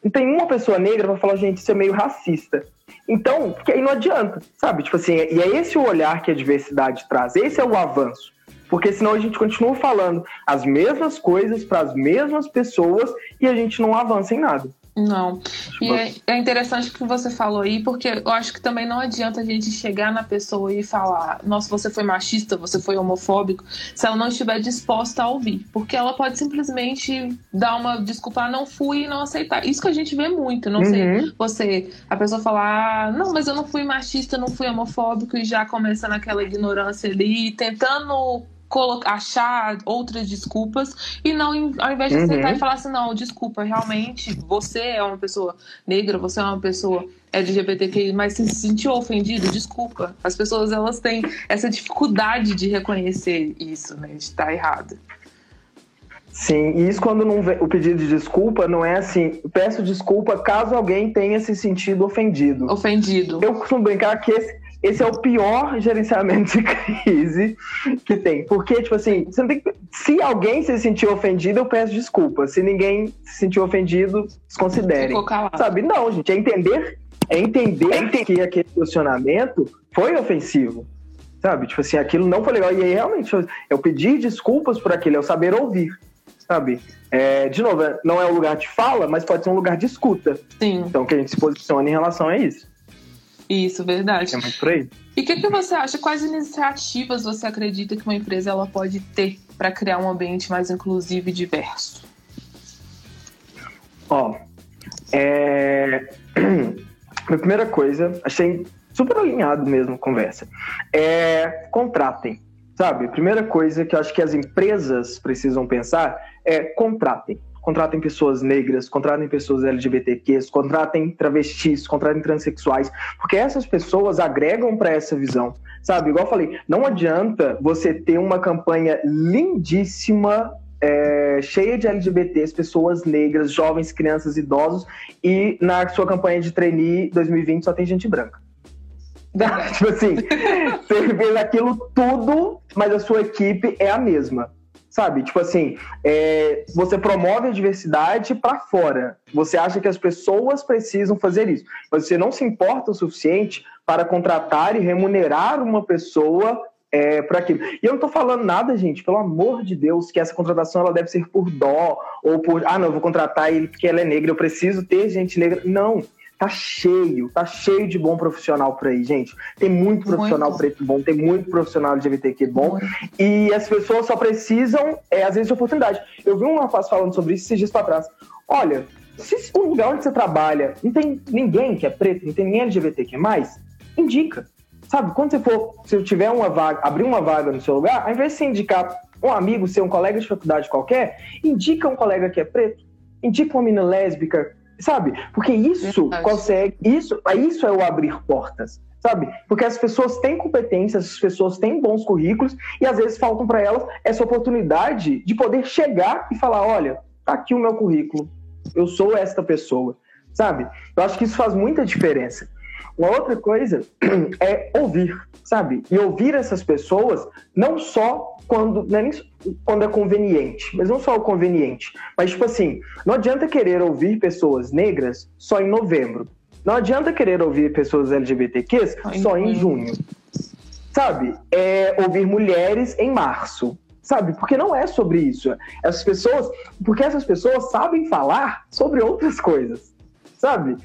Não tem uma pessoa negra para falar, gente, isso é meio racista. Então, porque aí não adianta, sabe? Tipo assim, e é esse o olhar que a diversidade traz, esse é o avanço. Porque senão a gente continua falando as mesmas coisas para as mesmas pessoas e a gente não avança em nada. Não. E é, é, interessante que você falou aí, porque eu acho que também não adianta a gente chegar na pessoa e falar, nossa, você foi machista, você foi homofóbico, se ela não estiver disposta a ouvir. Porque ela pode simplesmente dar uma desculpa, ah, não fui e não aceitar. Isso que a gente vê muito, não uhum. sei. Você, a pessoa falar, ah, não, mas eu não fui machista, não fui homofóbico, e já começa naquela ignorância ali, tentando achar outras desculpas e não, ao invés de aceitar uhum. e falar assim, não, desculpa, realmente, você é uma pessoa negra, você é uma pessoa LGBTQI, mas se sentiu ofendido, desculpa. As pessoas, elas têm essa dificuldade de reconhecer isso, né, de estar errado. Sim, e isso quando não vê, o pedido de desculpa não é assim, peço desculpa caso alguém tenha se sentido ofendido. Ofendido. Eu costumo brincar que esse, esse é o pior gerenciamento de crise que tem. Porque, tipo assim, tem que... se alguém se sentiu ofendido, eu peço desculpa. Se ninguém se sentiu ofendido, desconsiderem. Sabe? Não, gente, é entender, é entender que aquele posicionamento foi ofensivo. Sabe? Tipo assim, aquilo não foi legal. E aí, realmente, eu pedir desculpas por aquilo, é o saber ouvir. Sabe? É, de novo, não é um lugar de fala, mas pode ser um lugar de escuta. Sim. Então, que a gente se posiciona em relação a isso. Isso, verdade. É muito por aí. E o que, que você acha? Quais iniciativas você acredita que uma empresa ela pode ter para criar um ambiente mais inclusivo e diverso? Ó, é... [CLEARS THROAT] a primeira coisa, achei super alinhado mesmo a conversa, é contratem, sabe? A primeira coisa que eu acho que as empresas precisam pensar é contratem contratem pessoas negras, contratem pessoas LGBTQs, contratem travestis, contratem transexuais, porque essas pessoas agregam para essa visão, sabe? Igual eu falei, não adianta você ter uma campanha lindíssima é, cheia de LGBTs, pessoas negras, jovens, crianças, idosos, e na sua campanha de trainee 2020 só tem gente branca. [LAUGHS] tipo assim, você fez aquilo tudo, mas a sua equipe é a mesma sabe? Tipo assim, é, você promove a diversidade para fora. Você acha que as pessoas precisam fazer isso, mas você não se importa o suficiente para contratar e remunerar uma pessoa é, para aquilo. E eu não estou falando nada, gente, pelo amor de Deus, que essa contratação ela deve ser por dó ou por, ah, não, eu vou contratar ele porque ela é negra, eu preciso ter gente negra. Não tá cheio, tá cheio de bom profissional por aí, gente. Tem muito profissional muito. preto bom, tem muito profissional LGBTQ bom. Muito. E as pessoas só precisam, é, às vezes, de oportunidade. Eu vi um rapaz falando sobre isso esses dias pra trás. Olha, se o lugar onde você trabalha não tem ninguém que é preto, não tem ninguém LGBTQ mais, indica. Sabe, quando você for, se eu tiver uma vaga, abrir uma vaga no seu lugar, ao invés de você indicar um amigo seu, um colega de faculdade qualquer, indica um colega que é preto, indica uma menina lésbica, sabe? Porque isso Verdade. consegue, isso, isso é o abrir portas, sabe? Porque as pessoas têm competências, as pessoas têm bons currículos e às vezes faltam para elas essa oportunidade de poder chegar e falar, olha, tá aqui o meu currículo, eu sou esta pessoa, sabe? Eu acho que isso faz muita diferença. Uma outra coisa [CLEARS THROAT] é ouvir, sabe? E ouvir essas pessoas não só quando, não é nem quando é conveniente, mas não só o conveniente, mas tipo assim, não adianta querer ouvir pessoas negras só em novembro. Não adianta querer ouvir pessoas LGBTQs só em junho. Sabe? É ouvir mulheres em março sabe? Porque não é sobre isso. Essas pessoas, porque essas pessoas sabem falar sobre outras coisas, sabe?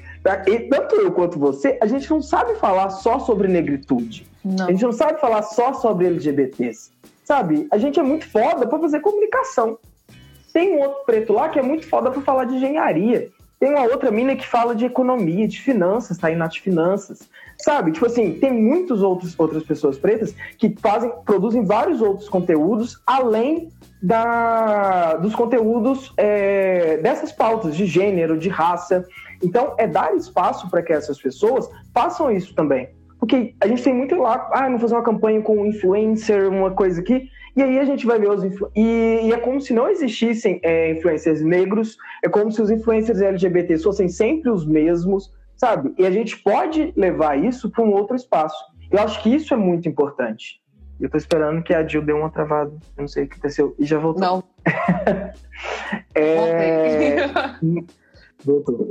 E tanto eu quanto você, a gente não sabe falar só sobre negritude. Não. A gente não sabe falar só sobre LGBTs, sabe? A gente é muito foda para fazer comunicação. Tem um outro preto lá que é muito foda para falar de engenharia. Tem uma outra mina que fala de economia, de finanças, tá aí nas finanças. Sabe? Tipo assim, tem muitas outros, outras pessoas pretas que fazem, produzem vários outros conteúdos além da, dos conteúdos é, dessas pautas de gênero, de raça. Então, é dar espaço para que essas pessoas façam isso também. Porque a gente tem muito lá, ah, vamos fazer uma campanha com um influencer, uma coisa aqui. E aí a gente vai ver os influ... e, e, é como se não existissem é, influencers negros, é como se os influencers LGBT fossem sempre os mesmos, sabe? E a gente pode levar isso para um outro espaço. Eu acho que isso é muito importante. Eu tô esperando que a Jill dê uma travada. Eu não sei o que aconteceu. E já voltou. Não. [LAUGHS] é... [LAUGHS] Voltou.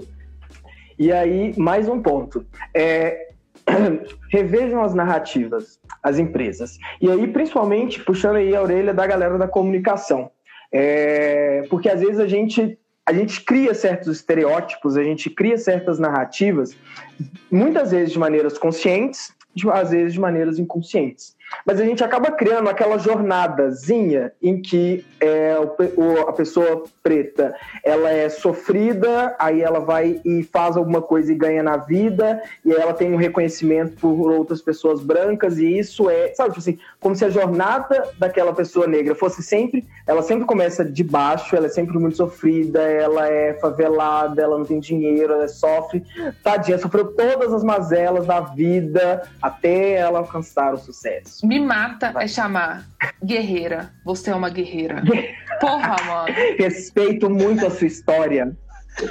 E aí, mais um ponto. É, [COUGHS] revejam as narrativas, as empresas. E aí, principalmente, puxando aí a orelha da galera da comunicação. É, porque às vezes a gente, a gente cria certos estereótipos, a gente cria certas narrativas, muitas vezes de maneiras conscientes, às vezes de maneiras inconscientes. Mas a gente acaba criando aquela jornadazinha em que é, o, a pessoa preta ela é sofrida, aí ela vai e faz alguma coisa e ganha na vida, e ela tem um reconhecimento por outras pessoas brancas, e isso é, sabe, tipo assim, como se a jornada daquela pessoa negra fosse sempre, ela sempre começa de baixo, ela é sempre muito sofrida, ela é favelada, ela não tem dinheiro, ela sofre, tadinha, sofreu todas as mazelas da vida até ela alcançar o sucesso. Me mata é chamar guerreira. Você é uma guerreira. [LAUGHS] Porra, mano. Respeito muito a sua história.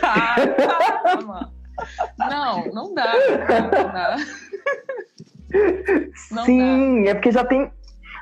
ah, tá, mano. Não, não dá. Não dá. [LAUGHS] Não Sim, dá. é porque já tem.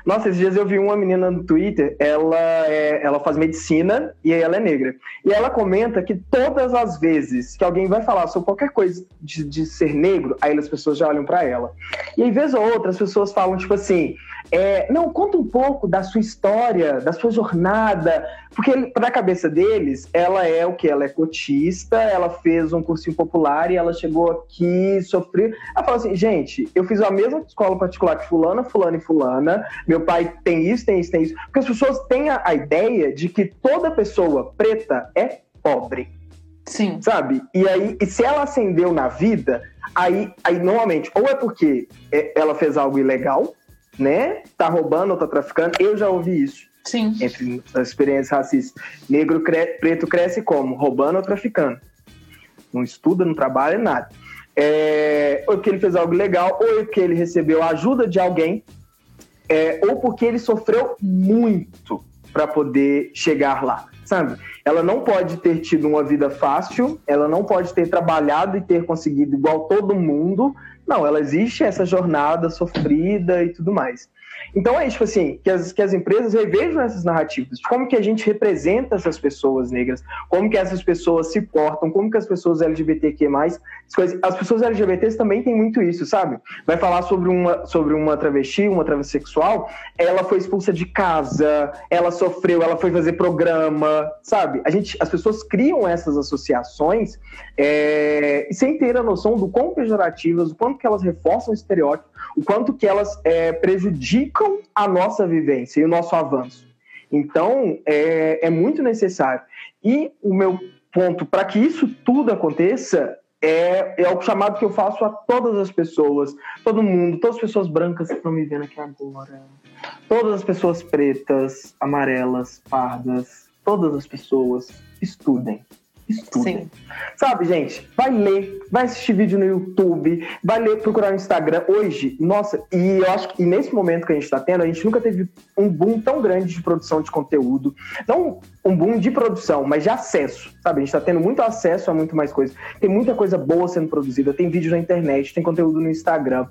Nossa, esses dias eu vi uma menina no Twitter, ela, é, ela faz medicina e ela é negra. E ela comenta que todas as vezes que alguém vai falar sobre qualquer coisa de, de ser negro, aí as pessoas já olham para ela. E aí, vez ou outra, as pessoas falam, tipo assim, é, não, conta um pouco da sua história, da sua jornada, porque para a cabeça deles, ela é o que? Ela é cotista, ela fez um cursinho popular e ela chegou aqui, sofreu. Ela fala assim, gente, eu fiz a mesma escola particular que fulana, fulana e fulana, meu pai tem isso, tem isso, tem isso. Porque as pessoas têm a, a ideia de que toda pessoa preta é pobre. Sim. Sabe? E aí, e se ela acendeu na vida, aí, aí normalmente, ou é porque é, ela fez algo ilegal, né? Tá roubando ou tá traficando. Eu já ouvi isso. Sim. Entre as experiências racistas. Negro cre preto cresce como? Roubando ou traficando. Não estuda, não trabalha, nada. É, ou porque ele fez algo legal, ou porque ele recebeu a ajuda de alguém, é, ou porque ele sofreu muito para poder chegar lá, sabe? Ela não pode ter tido uma vida fácil, ela não pode ter trabalhado e ter conseguido igual todo mundo, não, ela existe essa jornada sofrida e tudo mais. Então é tipo assim, que as, que as empresas revejam essas narrativas, como que a gente representa essas pessoas negras, como que essas pessoas se portam, como que as pessoas LGBTQ+, as pessoas LGBTs também têm muito isso, sabe? Vai falar sobre uma, sobre uma travesti, uma travessexual, ela foi expulsa de casa, ela sofreu, ela foi fazer programa, sabe? A gente, as pessoas criam essas associações é, sem ter a noção do quão pejorativas, o quanto que elas reforçam o estereótipo, o quanto que elas é, prejudicam a nossa vivência e o nosso avanço. Então, é, é muito necessário. E o meu ponto para que isso tudo aconteça é, é o chamado que eu faço a todas as pessoas, todo mundo, todas as pessoas brancas que estão me vendo aqui agora, todas as pessoas pretas, amarelas, pardas, todas as pessoas estudem. Estudem. Sim. Sabe, gente? Vai ler, vai assistir vídeo no YouTube, vai ler, procurar no Instagram. Hoje, nossa, e eu acho que nesse momento que a gente está tendo, a gente nunca teve um boom tão grande de produção de conteúdo. Não um boom de produção, mas de acesso, sabe? A gente está tendo muito acesso a muito mais coisas. Tem muita coisa boa sendo produzida, tem vídeo na internet, tem conteúdo no Instagram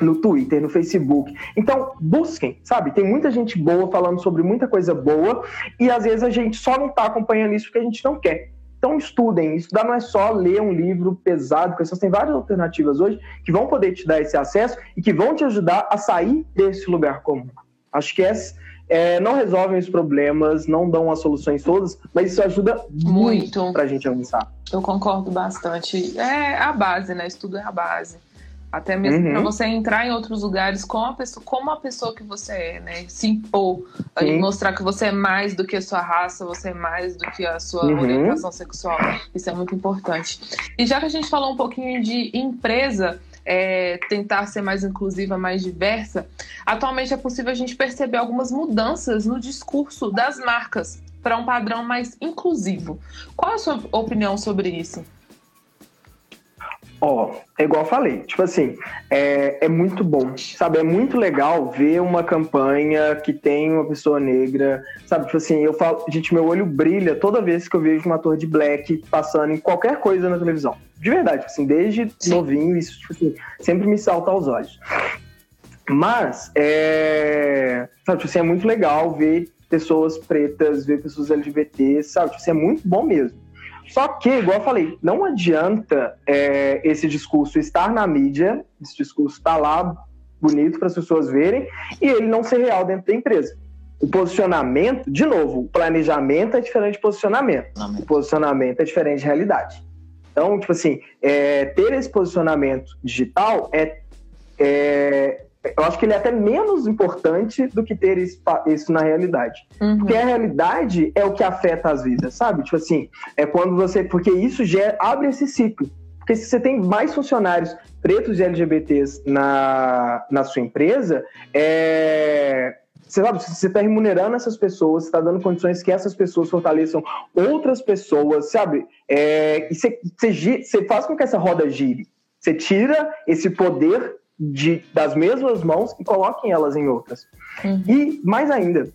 no Twitter, no Facebook. Então, busquem, sabe? Tem muita gente boa falando sobre muita coisa boa e às vezes a gente só não está acompanhando isso porque a gente não quer. Então estudem, estudar não é só ler um livro pesado, porque vocês têm várias alternativas hoje que vão poder te dar esse acesso e que vão te ajudar a sair desse lugar comum. Acho que essa, é, não resolvem os problemas, não dão as soluções todas, mas isso ajuda muito, muito para a gente avançar. Eu concordo bastante. É a base, né? Estudo é a base. Até mesmo uhum. para você entrar em outros lugares com a pessoa, como a pessoa que você é, né? Se impor e mostrar que você é mais do que a sua raça, você é mais do que a sua uhum. orientação sexual. Isso é muito importante. E já que a gente falou um pouquinho de empresa, é, tentar ser mais inclusiva, mais diversa, atualmente é possível a gente perceber algumas mudanças no discurso das marcas para um padrão mais inclusivo. Qual a sua opinião sobre isso? Ó, é igual eu falei, tipo assim, é, é muito bom, sabe? É muito legal ver uma campanha que tem uma pessoa negra, sabe? Tipo assim, eu falo, gente, meu olho brilha toda vez que eu vejo um ator de black passando em qualquer coisa na televisão. De verdade, assim, desde Sim. novinho, isso, tipo assim, sempre me salta aos olhos. Mas, é, sabe, tipo assim, é muito legal ver pessoas pretas, ver pessoas LGBT, sabe? Tipo assim, é muito bom mesmo. Só que, igual eu falei, não adianta é, esse discurso estar na mídia, esse discurso estar tá lá bonito para as pessoas verem, e ele não ser real dentro da empresa. O posicionamento, de novo, o planejamento é diferente de posicionamento. O posicionamento é diferente de realidade. Então, tipo assim, é, ter esse posicionamento digital é, é, eu acho que ele é até menos importante do que ter isso na realidade. Uhum. Porque a realidade é o que afeta as vidas, sabe? Tipo assim, é quando você. Porque isso gera, abre esse ciclo. Porque se você tem mais funcionários pretos e LGBTs na, na sua empresa, é, você sabe, você está remunerando essas pessoas, você está dando condições que essas pessoas fortaleçam outras pessoas, sabe? É, e você, você, você faz com que essa roda gire. Você tira esse poder de, das mesmas mãos e coloquem elas em outras. Uhum. E mais ainda,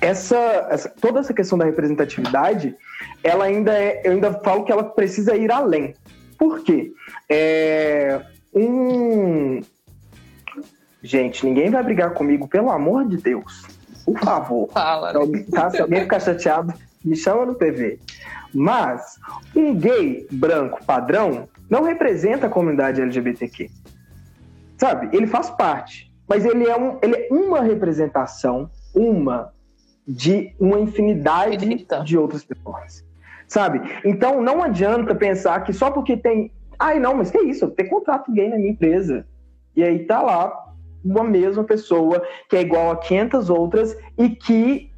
essa, essa, toda essa questão da representatividade, ela ainda é, eu ainda falo que ela precisa ir além. Por quê? É, um, gente, ninguém vai brigar comigo, pelo amor de Deus. Por favor. Fala. Né? Tá? Se alguém ficar chateado, me chama no PV. Mas um gay branco padrão não representa a comunidade LGBTQ. Sabe? Ele faz parte. Mas ele é, um, ele é uma representação, uma, de uma infinidade Eita. de outras pessoas. Sabe? Então não adianta pensar que só porque tem. Ai, não, mas que isso? Eu tenho contrato gay na minha empresa. E aí tá lá uma mesma pessoa que é igual a 500 outras e que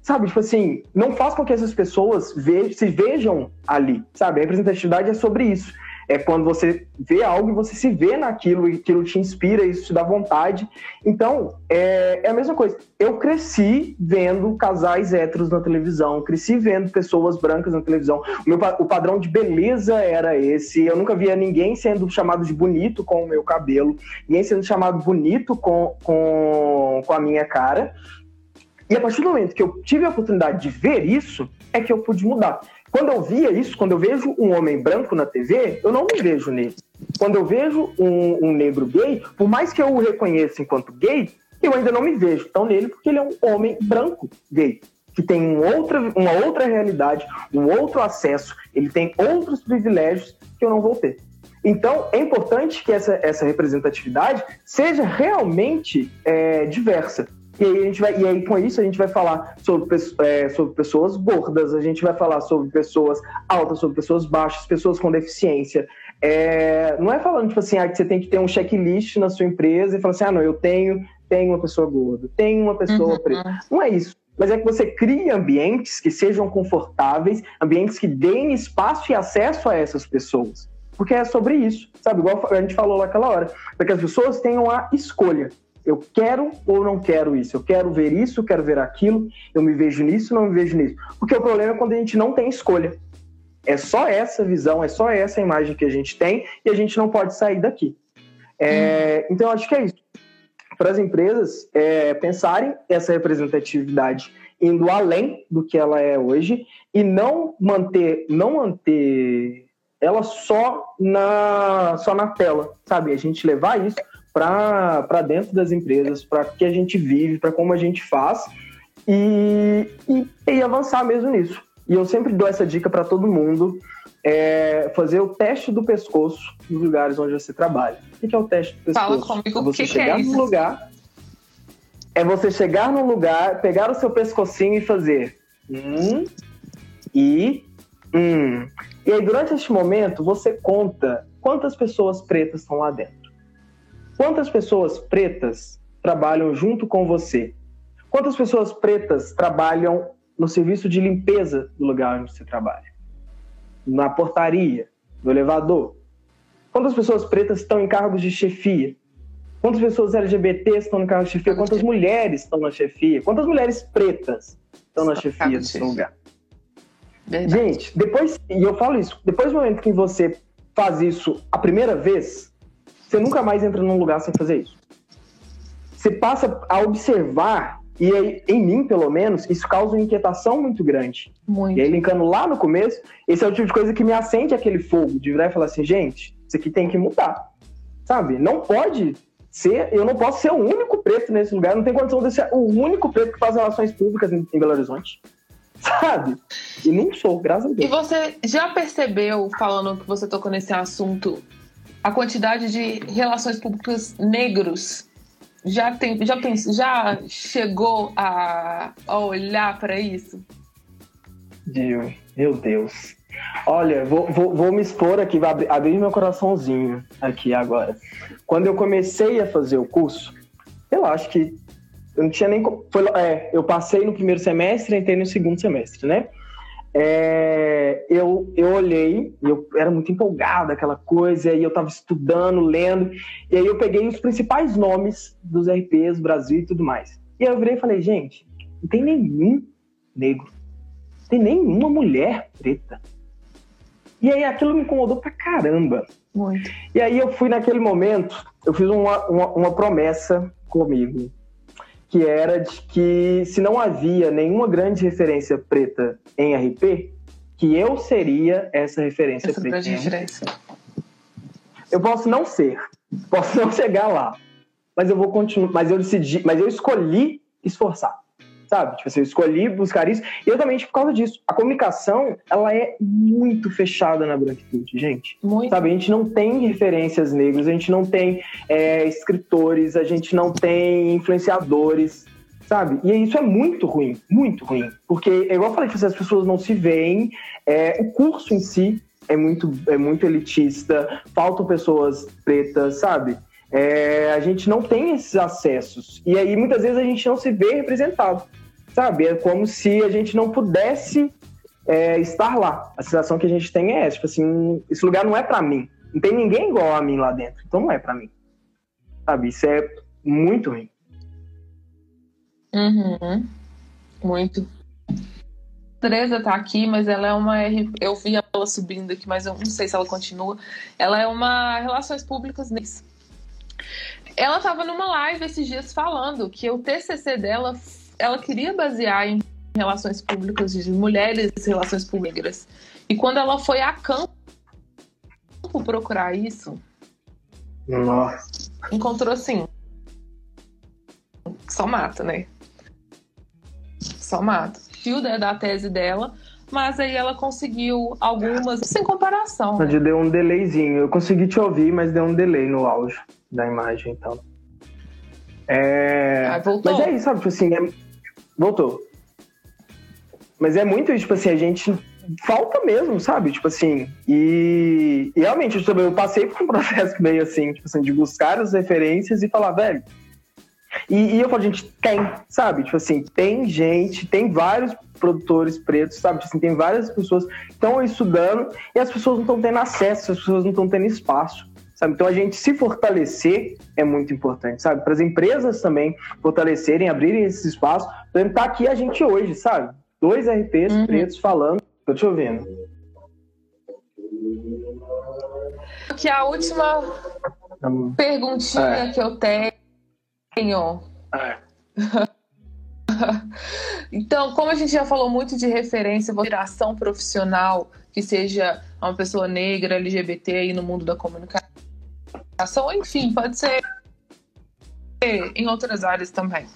sabe, tipo assim, não faz com que essas pessoas vejam, se vejam ali, sabe? A representatividade é sobre isso é quando você vê algo e você se vê naquilo e aquilo te inspira, isso te dá vontade. Então, é, é a mesma coisa. Eu cresci vendo casais héteros na televisão, cresci vendo pessoas brancas na televisão. O, meu, o padrão de beleza era esse. Eu nunca via ninguém sendo chamado de bonito com o meu cabelo, ninguém sendo chamado bonito com, com, com a minha cara. E a partir do momento que eu tive a oportunidade de ver isso, é que eu pude mudar. Quando eu via isso, quando eu vejo um homem branco na TV, eu não me vejo nele. Quando eu vejo um, um negro gay, por mais que eu o reconheça enquanto gay, eu ainda não me vejo tão nele porque ele é um homem branco gay que tem um outra, uma outra realidade, um outro acesso, ele tem outros privilégios que eu não vou ter. Então, é importante que essa, essa representatividade seja realmente é, diversa. E aí, a gente vai, e aí, com isso, a gente vai falar sobre, é, sobre pessoas gordas, a gente vai falar sobre pessoas altas, sobre pessoas baixas, pessoas com deficiência. É, não é falando, tipo assim, ah, que você tem que ter um checklist na sua empresa e falar assim, ah, não, eu tenho, tenho uma pessoa gorda, tenho uma pessoa uhum. preta. Não é isso. Mas é que você cria ambientes que sejam confortáveis, ambientes que deem espaço e acesso a essas pessoas. Porque é sobre isso, sabe? Igual a gente falou naquela hora. Para que as pessoas tenham a escolha. Eu quero ou não quero isso? Eu quero ver isso, quero ver aquilo, eu me vejo nisso, não me vejo nisso. Porque o problema é quando a gente não tem escolha. É só essa visão, é só essa imagem que a gente tem e a gente não pode sair daqui. É, hum. Então, acho que é isso. Para as empresas é, pensarem essa representatividade indo além do que ela é hoje e não manter, não manter ela só na, só na tela, sabe? A gente levar isso para dentro das empresas, para que a gente vive, para como a gente faz e, e, e, avançar mesmo nisso. E eu sempre dou essa dica para todo mundo: é fazer o teste do pescoço nos lugares onde você trabalha. O que é o teste do pescoço? Fala comigo, é você que chegar que é no lugar. É você chegar no lugar, pegar o seu pescocinho e fazer um e um. E aí, durante este momento, você conta quantas pessoas pretas estão lá dentro. Quantas pessoas pretas trabalham junto com você? Quantas pessoas pretas trabalham no serviço de limpeza do lugar onde você trabalha? Na portaria, no elevador? Quantas pessoas pretas estão em cargos de chefia? Quantas pessoas LGBT estão no cargo de chefia? Quantas mulheres estão na chefia? Quantas mulheres pretas estão na chefia seu lugar? Verdade. Gente, depois, e eu falo isso, depois do momento que você faz isso a primeira vez, você nunca mais entra num lugar sem fazer isso. Você passa a observar, e aí, em mim, pelo menos, isso causa uma inquietação muito grande. Muito. E aí, linkando lá no começo, esse é o tipo de coisa que me acende aquele fogo, de virar e falar assim, gente, isso aqui tem que mudar. Sabe? Não pode ser, eu não posso ser o único preto nesse lugar, não tem condição de ser o único preto que faz relações públicas em, em Belo Horizonte. [LAUGHS] Sabe? E não sou, graças a Deus. E você já percebeu, falando que você tocou nesse assunto, a quantidade de relações públicas negros já tem, já tem, já chegou a, a olhar para isso? Meu Deus. Olha, vou, vou, vou, me expor aqui, vou abrir, abrir meu coraçãozinho aqui agora. Quando eu comecei a fazer o curso, eu acho que eu não tinha nem. Foi, é, eu passei no primeiro semestre entrei no segundo semestre, né? É, eu, eu olhei, eu era muito empolgado, aquela coisa, e eu estava estudando, lendo, e aí eu peguei os principais nomes dos RPs do Brasil e tudo mais. E aí eu virei e falei, gente, não tem nenhum negro, não tem nenhuma mulher preta. E aí aquilo me incomodou pra caramba. Muito. E aí eu fui naquele momento, eu fiz uma, uma, uma promessa comigo que era de que se não havia nenhuma grande referência preta em RP, que eu seria essa referência essa preta. Grande referência. Eu posso não ser, posso não [LAUGHS] chegar lá, mas eu vou continuar, mas eu decidi, mas eu escolhi esforçar sabe? Tipo assim, eu escolhi buscar isso, e exatamente por causa disso. A comunicação, ela é muito fechada na branquitude, gente. Muito. Sabe, a gente não tem referências negras, a gente não tem é, escritores, a gente não tem influenciadores, sabe? E isso é muito ruim, muito ruim. Porque, igual eu falei, as pessoas não se veem, é, o curso em si é muito, é muito elitista, faltam pessoas pretas, sabe? É, a gente não tem esses acessos. E aí, muitas vezes, a gente não se vê representado sabe? É como se a gente não pudesse é, estar lá. A sensação que a gente tem é essa, tipo assim, esse lugar não é para mim. Não tem ninguém igual a mim lá dentro, então não é para mim. Sabe? Isso é muito ruim. Uhum. Muito. Teresa tá aqui, mas ela é uma eu vi ela subindo aqui, mas eu não sei se ela continua. Ela é uma relações públicas. Ela tava numa live esses dias falando que o TCC dela ela queria basear em relações públicas de mulheres e relações públicas. E quando ela foi a campo procurar isso, Nossa. encontrou assim. Só mata, né? Só mata. Fio da tese dela, mas aí ela conseguiu algumas sem comparação. Né? Deu um delayzinho. Eu consegui te ouvir, mas deu um delay no áudio da imagem, então. É... Ah. Mas é isso, sabe? Tipo assim, é Voltou. Mas é muito, tipo assim, a gente falta mesmo, sabe? Tipo assim, e, e realmente eu, eu passei por um [LAUGHS] processo meio assim, tipo assim, de buscar as referências e falar, velho. E, e eu falo, gente, tem, sabe? Tipo assim, tem gente, tem vários produtores pretos, sabe? Tipo assim, tem várias pessoas que estão estudando e as pessoas não estão tendo acesso, as pessoas não estão tendo espaço sabe? Então a gente se fortalecer é muito importante, sabe? Para as empresas também fortalecerem, abrirem esse espaço. Então tá aqui a gente hoje, sabe? Dois RPs uhum. pretos falando. Tô te ouvindo. que a última perguntinha é. que eu tenho. É. [LAUGHS] então, como a gente já falou muito de referência, viração profissional, que seja uma pessoa negra, LGBT aí no mundo da comunicação, enfim, pode ser em outras áreas também.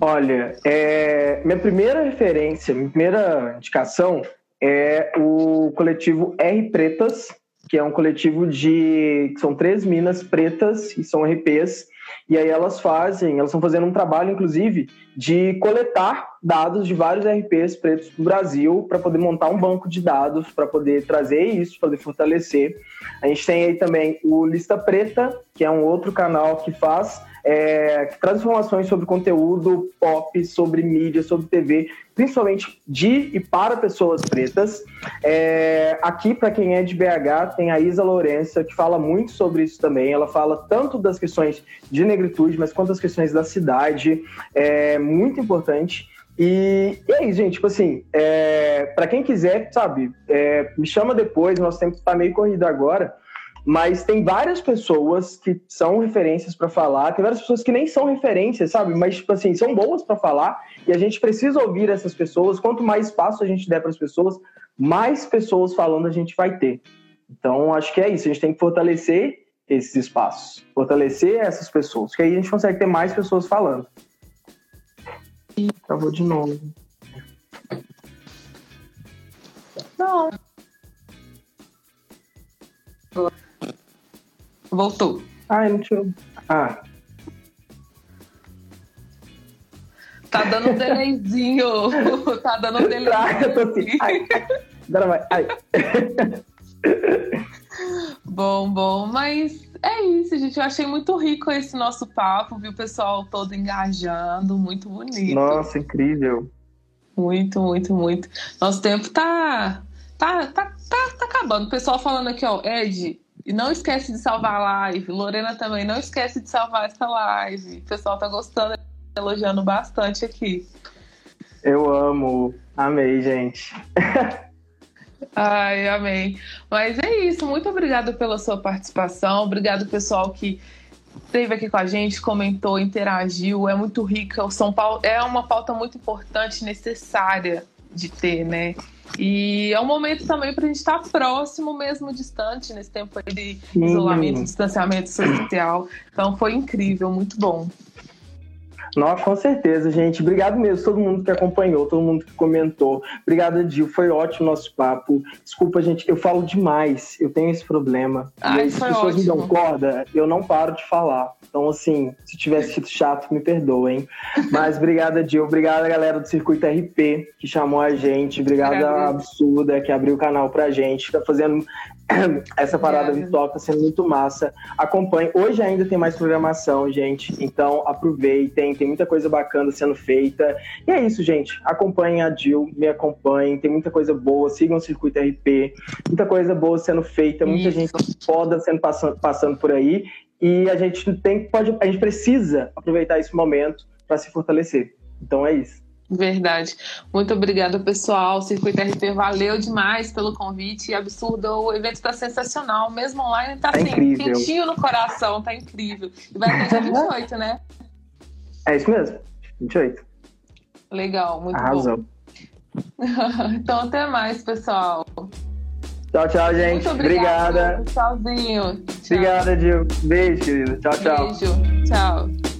Olha, é, minha primeira referência, minha primeira indicação é o coletivo R Pretas, que é um coletivo de. são três minas pretas e são RPs. E aí elas fazem, elas estão fazendo um trabalho, inclusive, de coletar dados de vários RPs pretos do Brasil para poder montar um banco de dados, para poder trazer isso, poder fortalecer. A gente tem aí também o Lista Preta, que é um outro canal que faz é, que traz informações sobre conteúdo pop, sobre mídia, sobre TV, principalmente de e para pessoas pretas. É, aqui, para quem é de BH, tem a Isa Lourença, que fala muito sobre isso também. Ela fala tanto das questões de negritude, mas quanto das questões da cidade. É muito importante. E, e é isso, gente. Tipo assim, é, para quem quiser, sabe, é, me chama depois. Nosso tempo está meio corrido agora. Mas tem várias pessoas que são referências para falar, tem várias pessoas que nem são referências, sabe? Mas, tipo assim, são boas para falar e a gente precisa ouvir essas pessoas. Quanto mais espaço a gente der para as pessoas, mais pessoas falando a gente vai ter. Então, acho que é isso. A gente tem que fortalecer esses espaços, fortalecer essas pessoas, que aí a gente consegue ter mais pessoas falando. Travou de novo. Não. Voltou. Ai, não tinha. Ah. Tá dando um delayzinho. [LAUGHS] tá dando um delayzinho. Tá, eu tô assim. Ai, ai. vai. Ai. [LAUGHS] bom, bom, mas é isso, gente. Eu achei muito rico esse nosso papo, viu o pessoal todo engajando, muito bonito. Nossa, incrível. Muito, muito, muito. Nosso tempo tá, tá, tá, tá, tá acabando. O pessoal falando aqui, ó, Ed, e não esquece de salvar a live. Lorena também, não esquece de salvar essa live. O pessoal tá gostando, elogiando bastante aqui. Eu amo. Amei, gente. Ai, amei. Mas é isso. Muito obrigada pela sua participação. Obrigado, pessoal, que esteve aqui com a gente, comentou, interagiu. É muito rica. O São Paulo é uma pauta muito importante, necessária de ter, né? E é um momento também para a gente estar próximo, mesmo distante, nesse tempo de Sim. isolamento, distanciamento social. Então foi incrível, muito bom. Nossa, com certeza, gente. Obrigado mesmo, todo mundo que acompanhou, todo mundo que comentou. Obrigada, Dil. Foi ótimo o nosso papo. Desculpa, gente, eu falo demais. Eu tenho esse problema. Ai, as pessoas ótimo. me dão corda, eu não paro de falar. Então, assim, se tivesse sido chato, me perdoem. Mas obrigada, Dil. Obrigada, galera do Circuito RP, que chamou a gente. Obrigada, Absurda, que abriu o canal pra gente. Tá fazendo [CLEARS THROAT] essa parada de toca sendo muito massa. Acompanhe. Hoje ainda tem mais programação, gente. Então aproveitem, tem muita coisa bacana sendo feita. E é isso, gente. Acompanhem a Jill, me acompanhem. Tem muita coisa boa. Sigam o Circuito RP. Muita coisa boa sendo feita, muita isso. gente foda sendo passando, passando por aí. E a gente tem pode, a gente precisa aproveitar esse momento para se fortalecer. Então é isso. Verdade. Muito obrigada, pessoal. Circuito RP, valeu demais pelo convite. Absurdo, o evento está sensacional. Mesmo online, está tá assim, incrível. quentinho no coração, tá incrível. E vai até dia [LAUGHS] 28, né? É isso mesmo, 28. Legal, muito Arrasou. bom. [LAUGHS] então, até mais, pessoal. Tchau, tchau, gente. Muito obrigada. Obrigada. Tchauzinho. Tchau. Obrigada, Gil. Beijo, querido. Tchau, tchau. Beijo. Tchau.